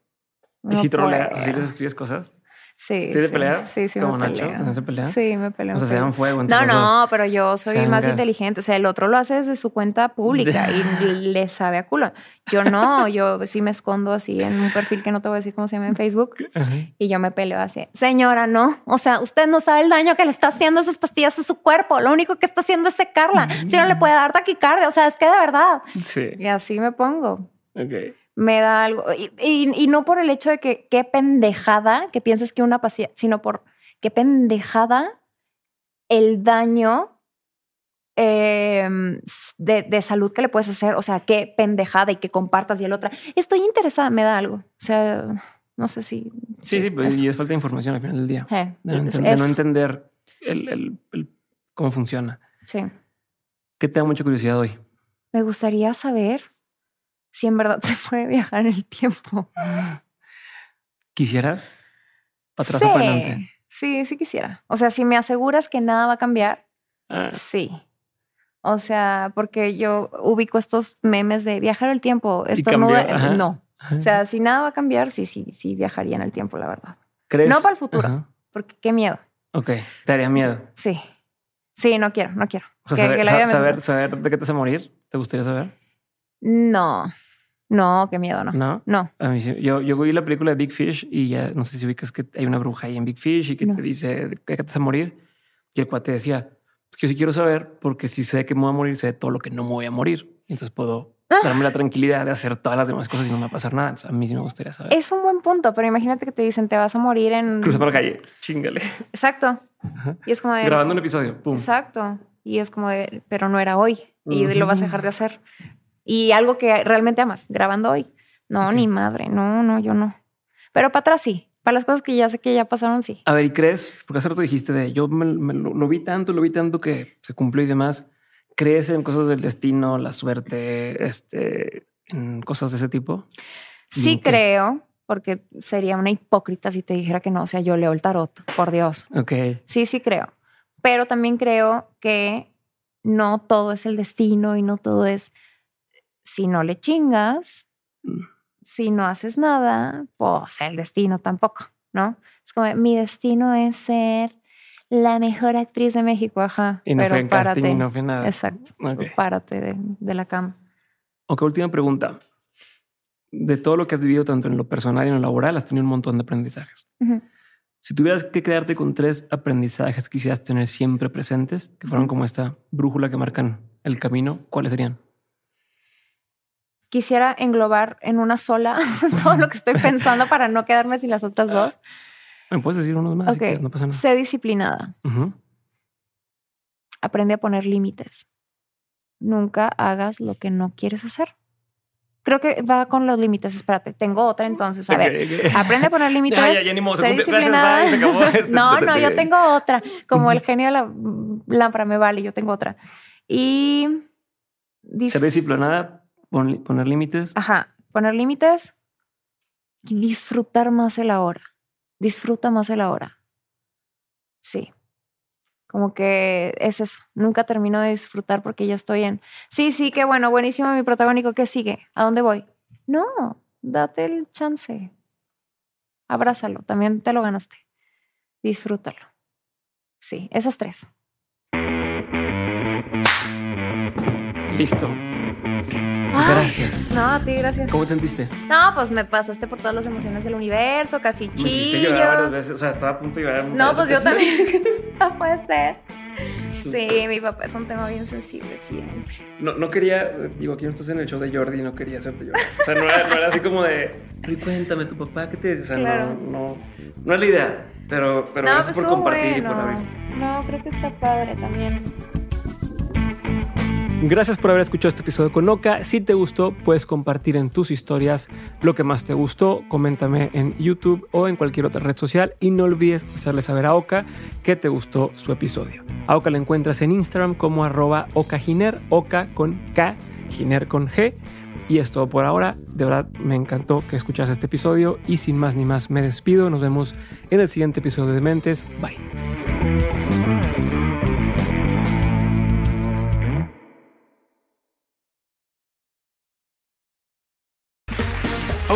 No si troleas? puedo. ¿Sí les escribes cosas? Sí, ¿Sí te peleas? Sí, sí, ¿Como me Nacho? ¿También se pelea? Sí, me peleo. O sea, se dan fuego. No, no, pero yo soy más inteligente. O sea, el otro lo hace desde su cuenta pública *laughs* y le sabe a culo. Yo no, yo sí me escondo así en un perfil que no te voy a decir cómo se llama en Facebook *laughs* y yo me peleo así. Señora, no. O sea, usted no sabe el daño que le está haciendo esas pastillas a su cuerpo. Lo único que está haciendo es secarla. Si no le puede dar taquicardia. O sea, es que de verdad. Sí. Y así me pongo. Ok. Me da algo. Y, y- y no por el hecho de que qué pendejada que pienses que una pastilla, sino por qué pendejada el daño eh, de, de salud que le puedes hacer. O sea, qué pendejada y que compartas y el otra. Estoy interesada, me da algo. O sea, no sé si. Sí, sí, pues, y es falta de información al final del día. Eh, De no, de entender el, el- el- cómo funciona. Sí. ¿Qué te da mucha curiosidad hoy? Me gustaría saber si en verdad *laughs* se puede viajar en el tiempo. ¿Quisieras? ¿Para atrás sí. o para adelante? Sí, sí quisiera. O sea, si me aseguras que nada va a cambiar, Ah, Sí. O sea, porque yo ubico estos memes de viajar el tiempo. Esto no. O sea, si nada va a cambiar, sí, sí, sí viajaría en el tiempo, la verdad. ¿crees? no para el futuro. Ajá. Porque qué miedo. Ok, te daría miedo. Sí. Sí, no quiero, no quiero. O sea, Que- saber, que la vida sa- me saber, saber de qué te vas a morir. ¿Te gustaría saber? No. No, qué miedo, no. No. No. A mí sí. Yo, yo vi la película de Big Fish y ya no sé si ubicas que hay una bruja ahí en Big Fish y que No. te dice qué te vas a morir. Y el cuate decía, "Pues yo sí quiero saber porque si sé que me voy a morir, sé todo lo que no me voy a morir. Entonces puedo Ah. darme la tranquilidad de hacer todas las demás cosas y no me va a pasar nada. Entonces, a mí sí me gustaría saber. Es un buen punto, pero imagínate que te dicen te vas a morir en. Cruza por la calle, chingale. Exacto. Ajá. Y es como de. Grabando un episodio, pum. Exacto. Y es como de, pero no era hoy. Y lo vas a dejar de hacer. Y algo que realmente amas, grabando hoy. No, ni madre. No, no, yo no. Pero para atrás sí. Para las cosas que ya sé que ya pasaron, sí. A ver, ¿y crees? Porque hace rato dijiste de yo me, me lo, lo vi tanto, lo vi tanto que se cumplió y demás. ¿Crees en cosas del destino, la suerte, este, en cosas de ese tipo? Sí creo, porque sería una hipócrita si te dijera que no. O sea, yo leo el tarot, por Dios. Ok. Sí, sí creo. Pero también creo que no todo es el destino y no todo es si no le chingas, Mm. si no haces nada, pues el destino tampoco, ¿no? Es como mi destino es ser la mejor actriz de México, ajá. Y no pero fue en párate. casting, y no fue nada. Exacto. Ok. Párate de, de la cama. Ok, última pregunta. De todo lo que has vivido, tanto en lo personal y en lo laboral, has tenido un montón de aprendizajes. Si tuvieras que quedarte con tres aprendizajes que quisieras tener siempre presentes, que fueran como esta brújula que marcan el camino, ¿cuáles serían? Quisiera englobar en una sola *laughs* todo lo que estoy pensando para no quedarme sin las otras dos. ¿Me puedes decir unos más? si Ok. quieres? no pasa nada. Sé disciplinada. Aprende a poner límites. Nunca hagas lo que no quieres hacer. Creo que va con los límites. Espérate, tengo otra entonces. A ver, aprende a poner *laughs* límites. Ya, ya, ya sé. Gracias, disciplinada. bye, se acabó *laughs* esto. no, no, yo tengo otra. Como el genio de la lámpara me vale, yo tengo otra. Y Ser disciplinada, pon- poner límites. Ajá, poner límites y disfrutar más el ahora. Disfruta más el ahora. Sí. Como que es eso. Nunca termino de disfrutar porque ya estoy en. Sí, sí, qué bueno, buenísimo mi protagónico. ¿Qué sigue? ¿A dónde voy? No, date el chance. Abrázalo, también te lo ganaste. Disfrútalo. Sí, esas tres. Listo. Ay, Gracias. No, a ti, gracias. ¿Cómo te sentiste? No, pues me pasaste por todas las emociones del universo, casi Me hiciste chillo. llorar varias veces. O sea, estaba a punto de llorar. No, pues yo también. no puede ser. Sí, mi papá es un tema bien sensible siempre. No, no quería, digo, aquí no estás en el show de Jordi, no quería hacerte llorar. O sea, no era, no era así como de, cuéntame, tu papá, ¿qué te dice? O sea, Claro. no, no, no es la idea, pero, pero no, gracias pues por compartir y por abrir. No, creo que está padre también. Gracias por haber escuchado este episodio con Oka. Si te gustó, puedes compartir en tus historias lo que más te gustó. Coméntame en YouTube o en cualquier otra red social. Y no olvides hacerle saber a Oka que te gustó su episodio. A Oka la encuentras en Instagram como arroba okaginer, Oka con K, Giner con G. Y es todo por ahora. De verdad me encantó que escuchas este episodio. Y sin más ni más me despido. Nos vemos en el siguiente episodio de Mentes. Bye.